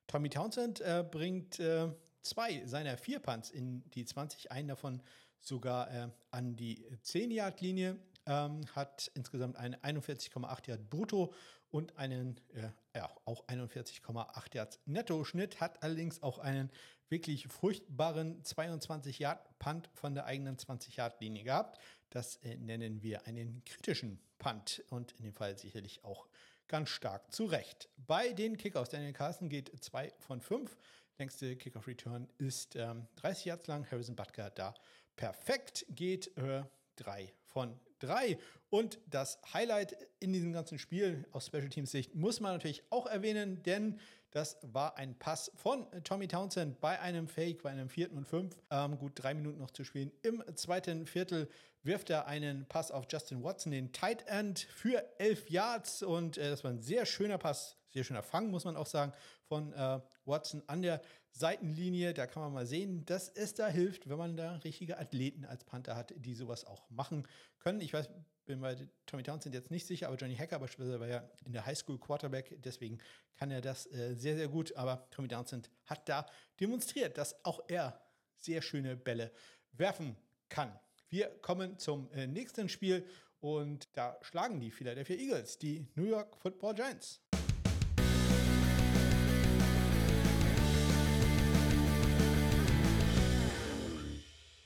Tommy Townsend äh, bringt äh, zwei seiner vier Punts in die 20, einen davon sogar an die 10 Yard Linie ähm, hat insgesamt einen 41,8 Yard brutto und einen äh, ja, auch 41,8 Yards Netto-Schnitt, hat allerdings auch einen wirklich furchtbaren 22 Yard Punt von der eigenen 20 Yard Linie gehabt. Das äh, nennen wir einen kritischen Punt und in dem Fall sicherlich auch ganz stark zurecht. Bei den Kickoffs, Daniel Carson geht 2 von 5. Längste Kickoff Return ist ähm, 30 Yards lang. Harrison Butker da perfekt geht 3 äh, von 3. Und das Highlight in diesem ganzen Spiel aus Special Teams Sicht muss man natürlich auch erwähnen, denn das war ein Pass von Tommy Townsend bei einem Fake, bei einem vierten und fünf. Ähm, gut drei Minuten noch zu spielen. Im zweiten Viertel wirft er einen Pass auf Justin Watson, den Tight End, für elf Yards. Und äh, das war ein sehr schöner Pass, sehr schöner Fang, muss man auch sagen, von äh, Watson an der Seitenlinie. Da kann man mal sehen, dass es da hilft, wenn man da richtige Athleten als Panther hat, die sowas auch machen können. Ich weiß, bin bei Tommy Townsend jetzt nicht sicher, aber Johnny Hacker beispielsweise war ja in der Highschool Quarterback, deswegen kann er das äh, sehr, sehr gut. Aber Tommy Townsend hat da demonstriert, dass auch er sehr schöne Bälle werfen kann. Wir kommen zum äh, nächsten Spiel und da schlagen die Philadelphia Eagles die New York Football Giants.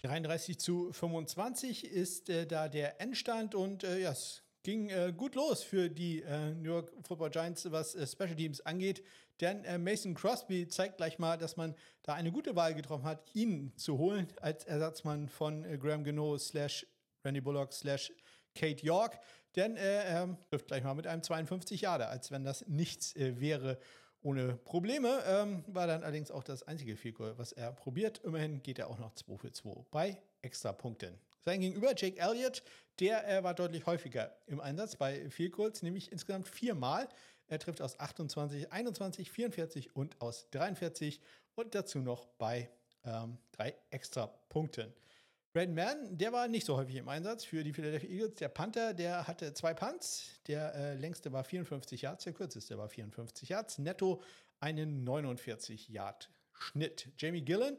33 zu 25 ist äh, da der Endstand und äh, ja, es ging äh, gut los für die äh, New York Football Giants, was äh, Special Teams angeht. Denn äh, Mason Crosby zeigt gleich mal, dass man da eine gute Wahl getroffen hat, ihn zu holen als Ersatzmann von Graham Gano slash Randy Bullock slash Kate York. Denn er trifft gleich mal mit einem 52 Jahre, als wenn das nichts wäre. Ohne Probleme. Ähm, war dann allerdings auch das einzige Field Goal, was er probiert. Immerhin geht er auch noch 2 für 2 bei Extrapunkten. Sein Gegenüber, Jake Elliott, der äh, war deutlich häufiger im Einsatz bei Field Goals, nämlich insgesamt viermal. Er trifft aus 28, 21, 44 und aus 43 und dazu noch bei ähm, drei Extrapunkten. Brandon Mann, der war nicht so häufig im Einsatz für die Philadelphia Eagles. Der Panther, der hatte zwei Punts. Der äh, längste war 54 Yards, der kürzeste war 54 Yards. Netto einen 49 Yard Schnitt. Jamie Gillen,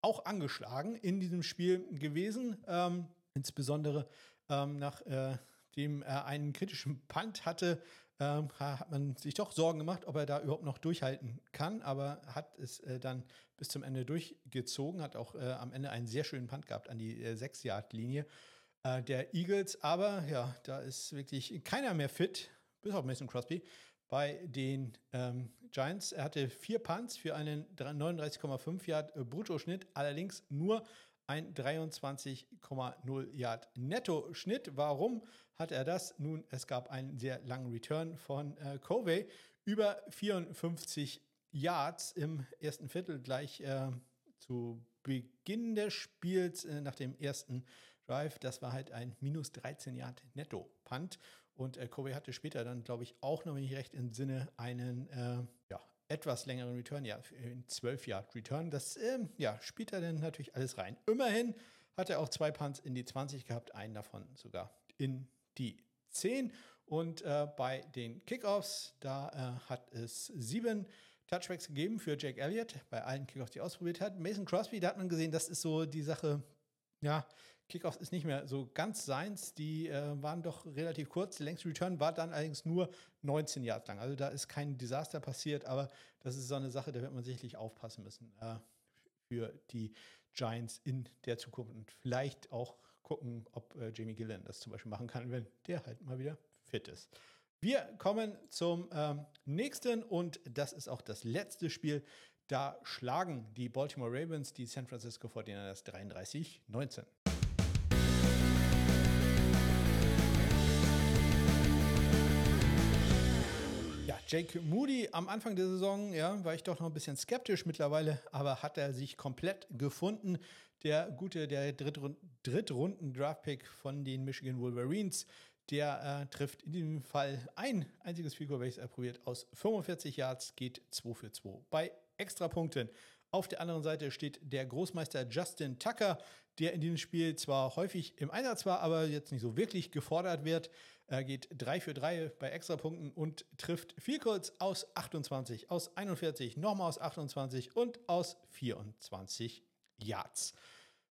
auch angeschlagen in diesem Spiel gewesen, ähm, insbesondere ähm, nachdem äh, er einen kritischen Punt hatte, ähm, hat man sich doch Sorgen gemacht, ob er da überhaupt noch durchhalten kann, aber hat es äh, dann bis zum Ende durchgezogen, hat auch äh, am Ende einen sehr schönen Punt gehabt an die äh, 6-Yard-Linie äh, der Eagles, aber ja, da ist wirklich keiner mehr fit, bis auf Mason Crosby, bei den ähm, Giants. Er hatte vier Punts für einen 39,5 Yard äh, Bruttoschnitt, allerdings nur ein 23,0 Yard Netto-Schnitt. Warum hat er das? Nun, es gab einen sehr langen Return von äh, Covey, über 54 Yards im ersten Viertel, gleich äh, zu Beginn des Spiels äh, nach dem ersten Drive. Das war halt ein minus 13 Yard Netto-Punt. Und äh, Covey hatte später dann, glaube ich, auch noch, ich recht im Sinne, einen äh, ja, etwas längeren Return, ja, in 12 Yard Return. Das ähm, ja, spielt er dann natürlich alles rein. Immerhin hat er auch zwei Punts in die 20 gehabt, einen davon sogar in die 10. Und äh, bei den Kickoffs, da äh, hat es sieben Touchbacks gegeben für Jake Elliott, bei allen Kickoffs, die er ausprobiert hat. Mason Crosby, da hat man gesehen, das ist so die Sache, ja, Kickoffs ist nicht mehr so ganz seins. Die äh, waren doch relativ kurz. Der längste Return war dann allerdings nur 19 Jahre lang. Also da ist kein Desaster passiert, aber das ist so eine Sache, da wird man sicherlich aufpassen müssen äh, für die Giants in der Zukunft und vielleicht auch gucken, ob äh, Jamie Gillen das zum Beispiel machen kann, wenn der halt mal wieder fit ist. Wir kommen zum ähm, nächsten und das ist auch das letzte Spiel. Da schlagen die Baltimore Ravens die San Francisco 49ers 33-19. Jake Moody am Anfang der Saison, ja, war ich doch noch ein bisschen skeptisch. Mittlerweile aber hat er sich komplett gefunden. Der gute, der Drittrunden-Draftpick von den Michigan Wolverines, der äh, trifft in diesem Fall ein einziges Figur, welches er probiert. Aus 45 Yards geht 2 für 2 bei Extrapunkten. Auf der anderen Seite steht der Großmeister Justin Tucker, der in diesem Spiel zwar häufig im Einsatz war, aber jetzt nicht so wirklich gefordert wird. Er geht 3 für 3 bei Extrapunkten und trifft viel kurz aus 28, aus 41, nochmal aus 28 und aus 24 Yards.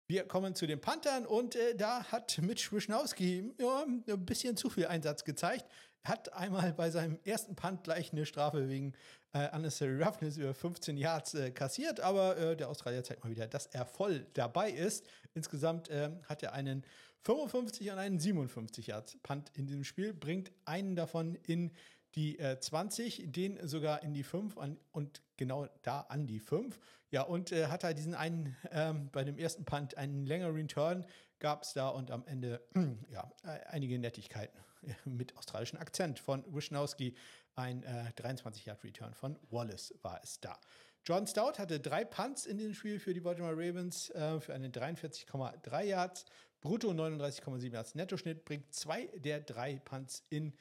Wir kommen zu den Panthern und äh, da hat Mitch Wischnowski ja, ein bisschen zu viel Einsatz gezeigt. Hat einmal bei seinem ersten Punt gleich eine Strafe wegen äh, Unnecessary Roughness über 15 Yards äh, kassiert, aber äh, der Australier zeigt mal wieder, dass er voll dabei ist. Insgesamt äh, hat er einen 55 und einen 57 Yards Punt in diesem Spiel, bringt einen davon in die äh, 20, den sogar in die 5 an, und genau da an die 5. Ja, und äh, hat halt diesen einen, ähm, bei dem ersten Punt einen längeren Return gab es da und am Ende, äh, einige Nettigkeiten mit australischem Akzent von Wisnowski. Ein äh, 23-Yard-Return von Wallace war es da. John Stout hatte drei Punts in diesem Spiel für die Baltimore Ravens äh, für einen 43,3 Yards, brutto 39,7 Yards Nettoschnitt, bringt zwei der drei Punts in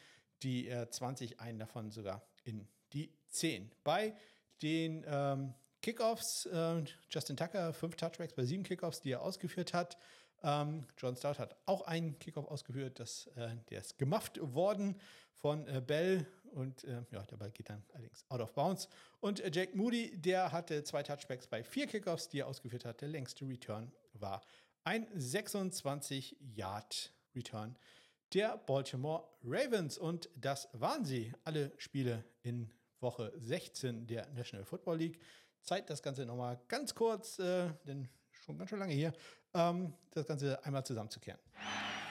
die äh, 20, einen davon sogar in die 10. Bei den ähm, Kickoffs, äh, Justin Tucker, fünf Touchbacks bei sieben Kickoffs, die er ausgeführt hat. Ähm, John Stout hat auch einen Kickoff ausgeführt, das, äh, der ist gemacht worden von äh, Bell und äh, ja, der Ball geht dann allerdings out of bounds. Und äh, Jake Moody, der hatte zwei Touchbacks bei vier Kickoffs, die er ausgeführt hat. Der längste Return war ein 26 Yard Return der Baltimore Ravens. Und das waren sie, alle Spiele in Woche 16 der National Football League. Zeit, das Ganze nochmal ganz kurz, äh, denn schon ganz schön lange hier, ähm, das Ganze einmal zusammenzukehren.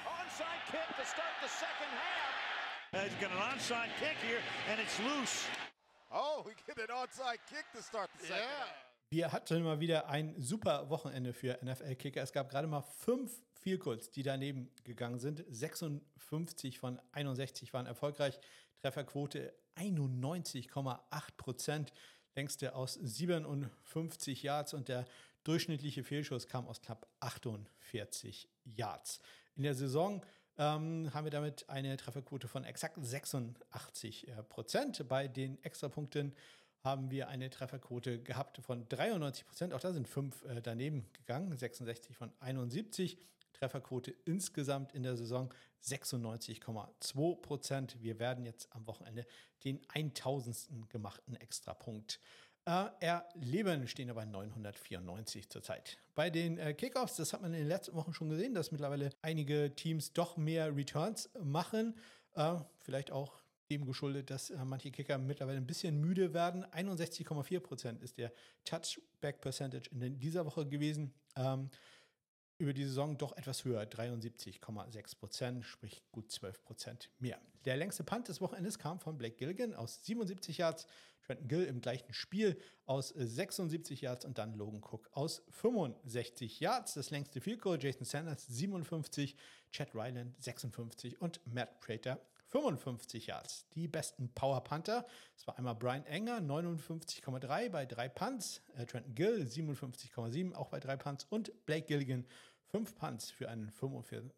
Onside kick to start the second half. He's got an onside kick here and it's loose. Oh, we get an onside kick to start the second yeah. half. Wir hatten mal wieder ein super Wochenende für NFL-Kicker. Es gab gerade mal fünf Vielkurs, die daneben gegangen sind. 56 von 61 waren erfolgreich. Trefferquote 91,8 Prozent. Längste aus 57 Yards und der durchschnittliche Fehlschuss kam aus knapp 48 Yards. In der Saison ähm, haben wir damit eine Trefferquote von exakt 86 Prozent. Bei den Extrapunkten haben wir eine Trefferquote gehabt von 93 Prozent. Auch da sind fünf äh, daneben gegangen, 66 von 71. Trefferquote insgesamt in der Saison 96,2 Prozent. Wir werden jetzt am Wochenende den 1000. gemachten Extrapunkt äh, erleben, stehen aber 994 zurzeit. Bei den äh, Kickoffs, das hat man in den letzten Wochen schon gesehen, dass mittlerweile einige Teams doch mehr Returns machen. Äh, vielleicht auch dem geschuldet, dass äh, manche Kicker mittlerweile ein bisschen müde werden. 61,4 Prozent ist der Touchback Percentage in dieser Woche gewesen. Ähm, über die Saison doch etwas höher, 73,6 Prozent, sprich gut 12 Prozent mehr. Der längste Punt des Wochenendes kam von Blake Gilligan aus 77 Yards, Trenton Gill im gleichen Spiel aus 76 Yards und dann Logan Cook aus 65 Yards. Das längste Field Goal, Jason Sanders 57, Chad Ryland 56 und Matt Prater 55 Yards. Die besten Power Panther, das war einmal Brian Enger, 59,3 bei drei Punts, äh, Trenton Gill 57,7 auch bei drei Punts und Blake Gilligan 5 Punts für einen 45,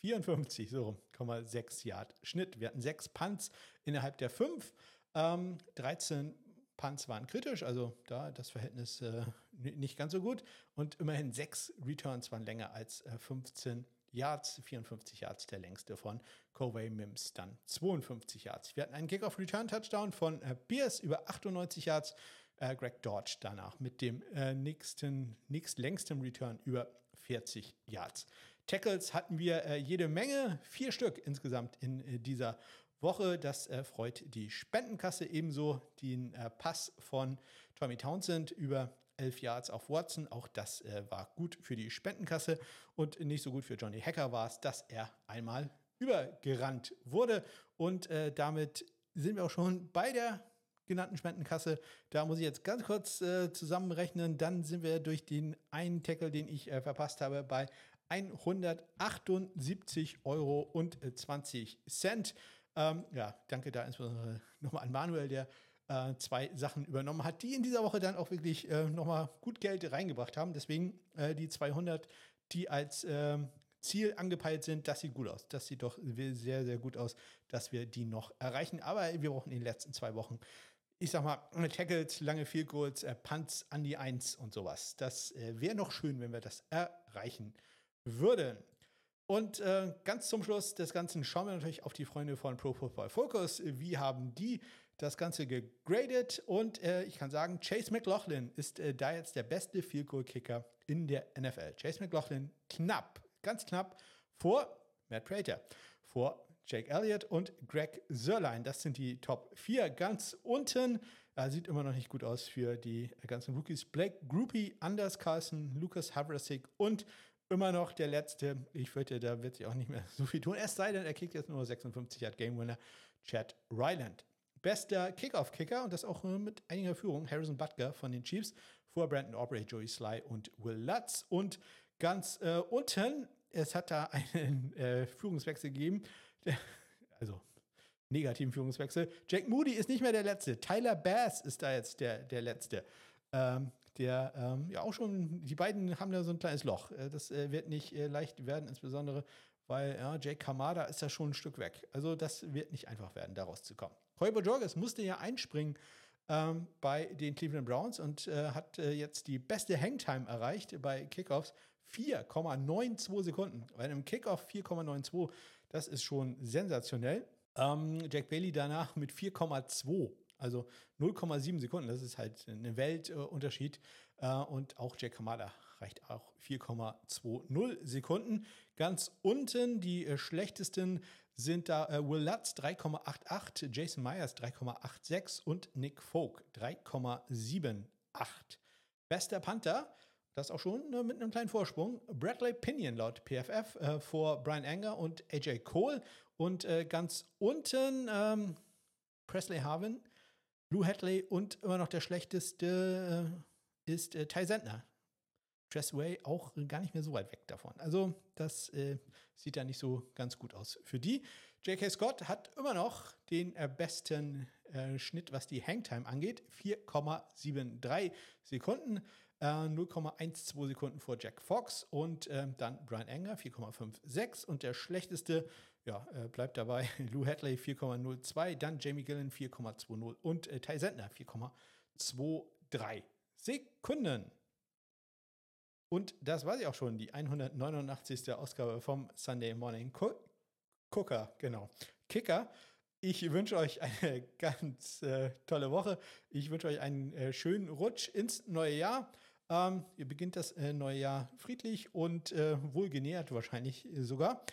54, so 6 Yard Schnitt. Wir hatten 6 Punts innerhalb der 5, ähm, 13 Punts waren kritisch, also da das Verhältnis äh, nicht ganz so gut. Und immerhin 6 Returns waren länger als äh, 15 Yards, 54 Yards der längste von Covey Mims, dann 52 Yards. Wir hatten einen Kick-Off-Return-Touchdown von äh, Pierce über 98 Yards, äh, Greg Dodge danach mit dem äh, nächsten, nächstlängsten Return über 40 Yards. Tackles hatten wir äh, jede Menge, vier Stück insgesamt in äh, dieser Woche. Das äh, freut die Spendenkasse ebenso. Den äh, Pass von Tommy Townsend über 11 Yards auf Watson. Auch das war gut für die Spendenkasse und nicht so gut für Johnny Hacker war es, dass er einmal übergerannt wurde. Und damit sind wir auch schon bei der genannten Spendenkasse. Da muss ich jetzt ganz kurz äh, zusammenrechnen. Dann sind wir durch den einen Tackle, den ich äh, verpasst habe, bei 178 Euro und 20 Cent. Ähm, ja, danke da insbesondere nochmal an Manuel, der äh, zwei Sachen übernommen hat, die in dieser Woche dann auch wirklich äh, nochmal gut Geld reingebracht haben. Deswegen äh, die 200, die als äh, Ziel angepeilt sind, das sieht gut aus. Das sieht doch sehr, sehr gut aus, dass wir die noch erreichen. Aber wir brauchen in den letzten zwei Wochen, ich sag mal, Tackles, lange Field Goals, äh, Punts an die Eins und sowas. Das äh, wäre noch schön, wenn wir das erreichen würden. Und äh, ganz zum Schluss des Ganzen schauen wir natürlich auf die Freunde von Pro Football Focus. Wie haben die das Ganze gegradet und äh, ich kann sagen, Chase McLaughlin ist äh, da jetzt der beste Field Goal Kicker in der NFL. Chase McLaughlin knapp, ganz knapp vor Matt Prater, vor Jake Elliott und Greg Sörlein. Das sind die Top 4. Ganz unten äh, sieht immer noch nicht gut aus für die ganzen Rookies. Blake Groupie, Anders Carlson, Lucas Havrasik und immer noch der letzte. Ich fürchte, da wird sich auch nicht mehr so viel tun. Es sei denn, er kriegt jetzt nur 56 Yard Game Winner. Chad Ryland. Bester Kickoff-Kicker und das auch mit einiger Führung. Harrison Butker von den Chiefs vor Brandon Aubrey, Joey Sly und Will Lutz. Und ganz äh, unten, es hat da einen äh, Führungswechsel gegeben. Also negativen Führungswechsel. Jack Moody ist nicht mehr der Letzte. Tyler Bass ist da jetzt der, der Letzte. Ähm, der ähm, ja auch schon, die beiden haben da so ein kleines Loch. Äh, das äh, wird nicht äh, leicht werden, insbesondere weil ja, Jake Kamada ist da schon ein Stück weg. Also das wird nicht einfach werden, da rauszukommen. Räuber Jorges musste ja einspringen ähm, bei den Cleveland Browns und äh, hat äh, jetzt die beste Hangtime erreicht bei Kickoffs. 4,92 Sekunden. Bei einem Kickoff 4,92, das ist schon sensationell. Ähm, Jack Bailey danach mit 4,2, also 0,7 Sekunden. Das ist halt ein Weltunterschied. Äh, und auch Jack Kamada reicht auch 4,20 Sekunden. Ganz unten die äh, schlechtesten sind da äh, Will Lutz 3,88, Jason Myers 3,86 und Nick Folk 3,78. Bester Panther, das auch schon äh, mit einem kleinen Vorsprung, Bradley Pinion laut PFF äh, vor Brian Anger und AJ Cole. Und äh, ganz unten ähm, Presley Harvin Lou Hadley und immer noch der schlechteste äh, ist äh, Ty Sentner. Tressway auch gar nicht mehr so weit weg davon. Also das äh, sieht da nicht so ganz gut aus für die. J.K. Scott hat immer noch den äh, besten Schnitt, was die Hangtime angeht. 4,73 Sekunden. 0,12 äh, Sekunden vor Jack Fox und äh, dann Brian Enger 4,56 und der schlechteste, ja, äh, bleibt dabei, Lou Hadley 4,02, dann Jamie Gillen 4,20 und äh, Ty Sentner 4,23 Sekunden. Und das war sie auch schon, die 189. Ausgabe vom Sunday Morning Cooker, genau. Kicker. Ich wünsche euch eine ganz äh, tolle Woche. Ich wünsche euch einen äh, schönen Rutsch ins neue Jahr. Ähm, ihr beginnt das äh, neue Jahr friedlich und äh, wohlgenährt wahrscheinlich sogar.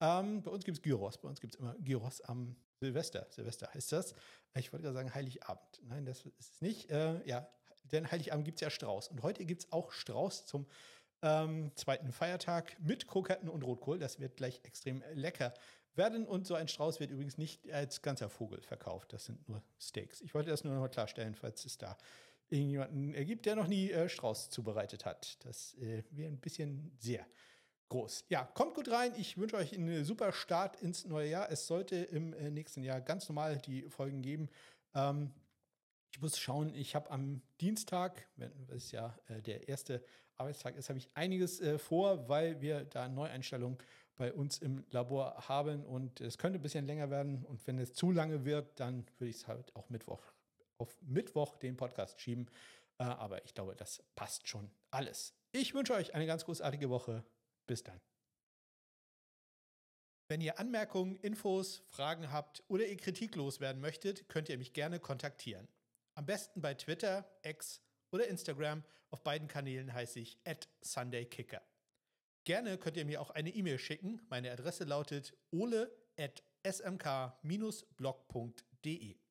Ähm, bei uns gibt es Gyros. Bei uns gibt es immer Gyros am Silvester. Silvester heißt das. Ich wollte gerade sagen Heiligabend. Nein, das ist es nicht. Äh, ja, denn Heiligabend gibt es ja Strauß. Und heute gibt es auch Strauß zum ähm, zweiten Feiertag mit Kroketten und Rotkohl. Das wird gleich extrem lecker werden. Und so ein Strauß wird übrigens nicht als ganzer Vogel verkauft. Das sind nur Steaks. Ich wollte das nur noch klarstellen, falls es da irgendjemanden gibt, der noch nie äh, Strauß zubereitet hat. Das äh, wäre ein bisschen sehr groß. Ja, kommt gut rein. Ich wünsche euch einen super Start ins neue Jahr. Es sollte im äh, nächsten Jahr ganz normal die Folgen geben. Ähm, ich muss schauen, ich habe am Dienstag, wenn es ja äh, der erste Arbeitstag ist, habe ich einiges äh, vor, weil wir da Neueinstellungen bei uns im Labor haben und es könnte ein bisschen länger werden und wenn es zu lange wird, dann würde ich es halt auch Mittwoch auf Mittwoch den Podcast schieben. Äh, aber ich glaube, das passt schon alles. Ich wünsche euch eine ganz großartige Woche. Bis dann. Wenn ihr Anmerkungen, Infos, Fragen habt oder ihr Kritik loswerden möchtet, könnt ihr mich gerne kontaktieren. Am besten bei Twitter, X oder Instagram. Auf beiden Kanälen heiße ich SundayKicker. Gerne könnt ihr mir auch eine E-Mail schicken. Meine Adresse lautet ole.smk-blog.de.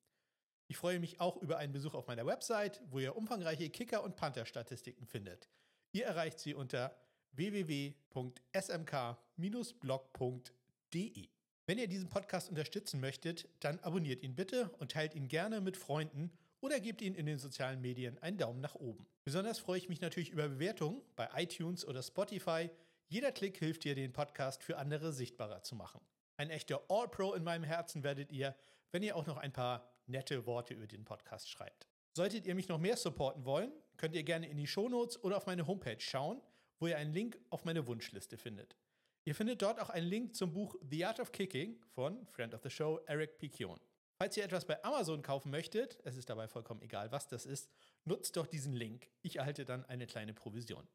Ich freue mich auch über einen Besuch auf meiner Website, wo ihr umfangreiche Kicker- und Panther-Statistiken findet. Ihr erreicht sie unter www.smk-blog.de. Wenn ihr diesen Podcast unterstützen möchtet, dann abonniert ihn bitte und teilt ihn gerne mit Freunden oder gebt ihn in den sozialen Medien einen Daumen nach oben. Besonders freue ich mich natürlich über Bewertungen bei iTunes oder Spotify. Jeder Klick hilft dir, den Podcast für andere sichtbarer zu machen. Ein echter All-Pro in meinem Herzen werdet ihr, wenn ihr auch noch ein paar nette Worte über den Podcast schreibt. Solltet ihr mich noch mehr supporten wollen, könnt ihr gerne in die Shownotes oder auf meine Homepage schauen, wo ihr einen Link auf meine Wunschliste findet. Ihr findet dort auch einen Link zum Buch The Art of Kicking von Friend of the Show Eric Piquion. Falls ihr etwas bei Amazon kaufen möchtet, es ist dabei vollkommen egal, was das ist, nutzt doch diesen Link. Ich erhalte dann eine kleine Provision.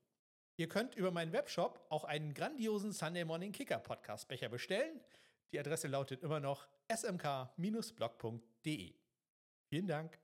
Ihr könnt über meinen Webshop auch einen grandiosen Sunday Morning Kicker Podcast Becher bestellen. Die Adresse lautet immer noch smk-blog.de. Vielen Dank.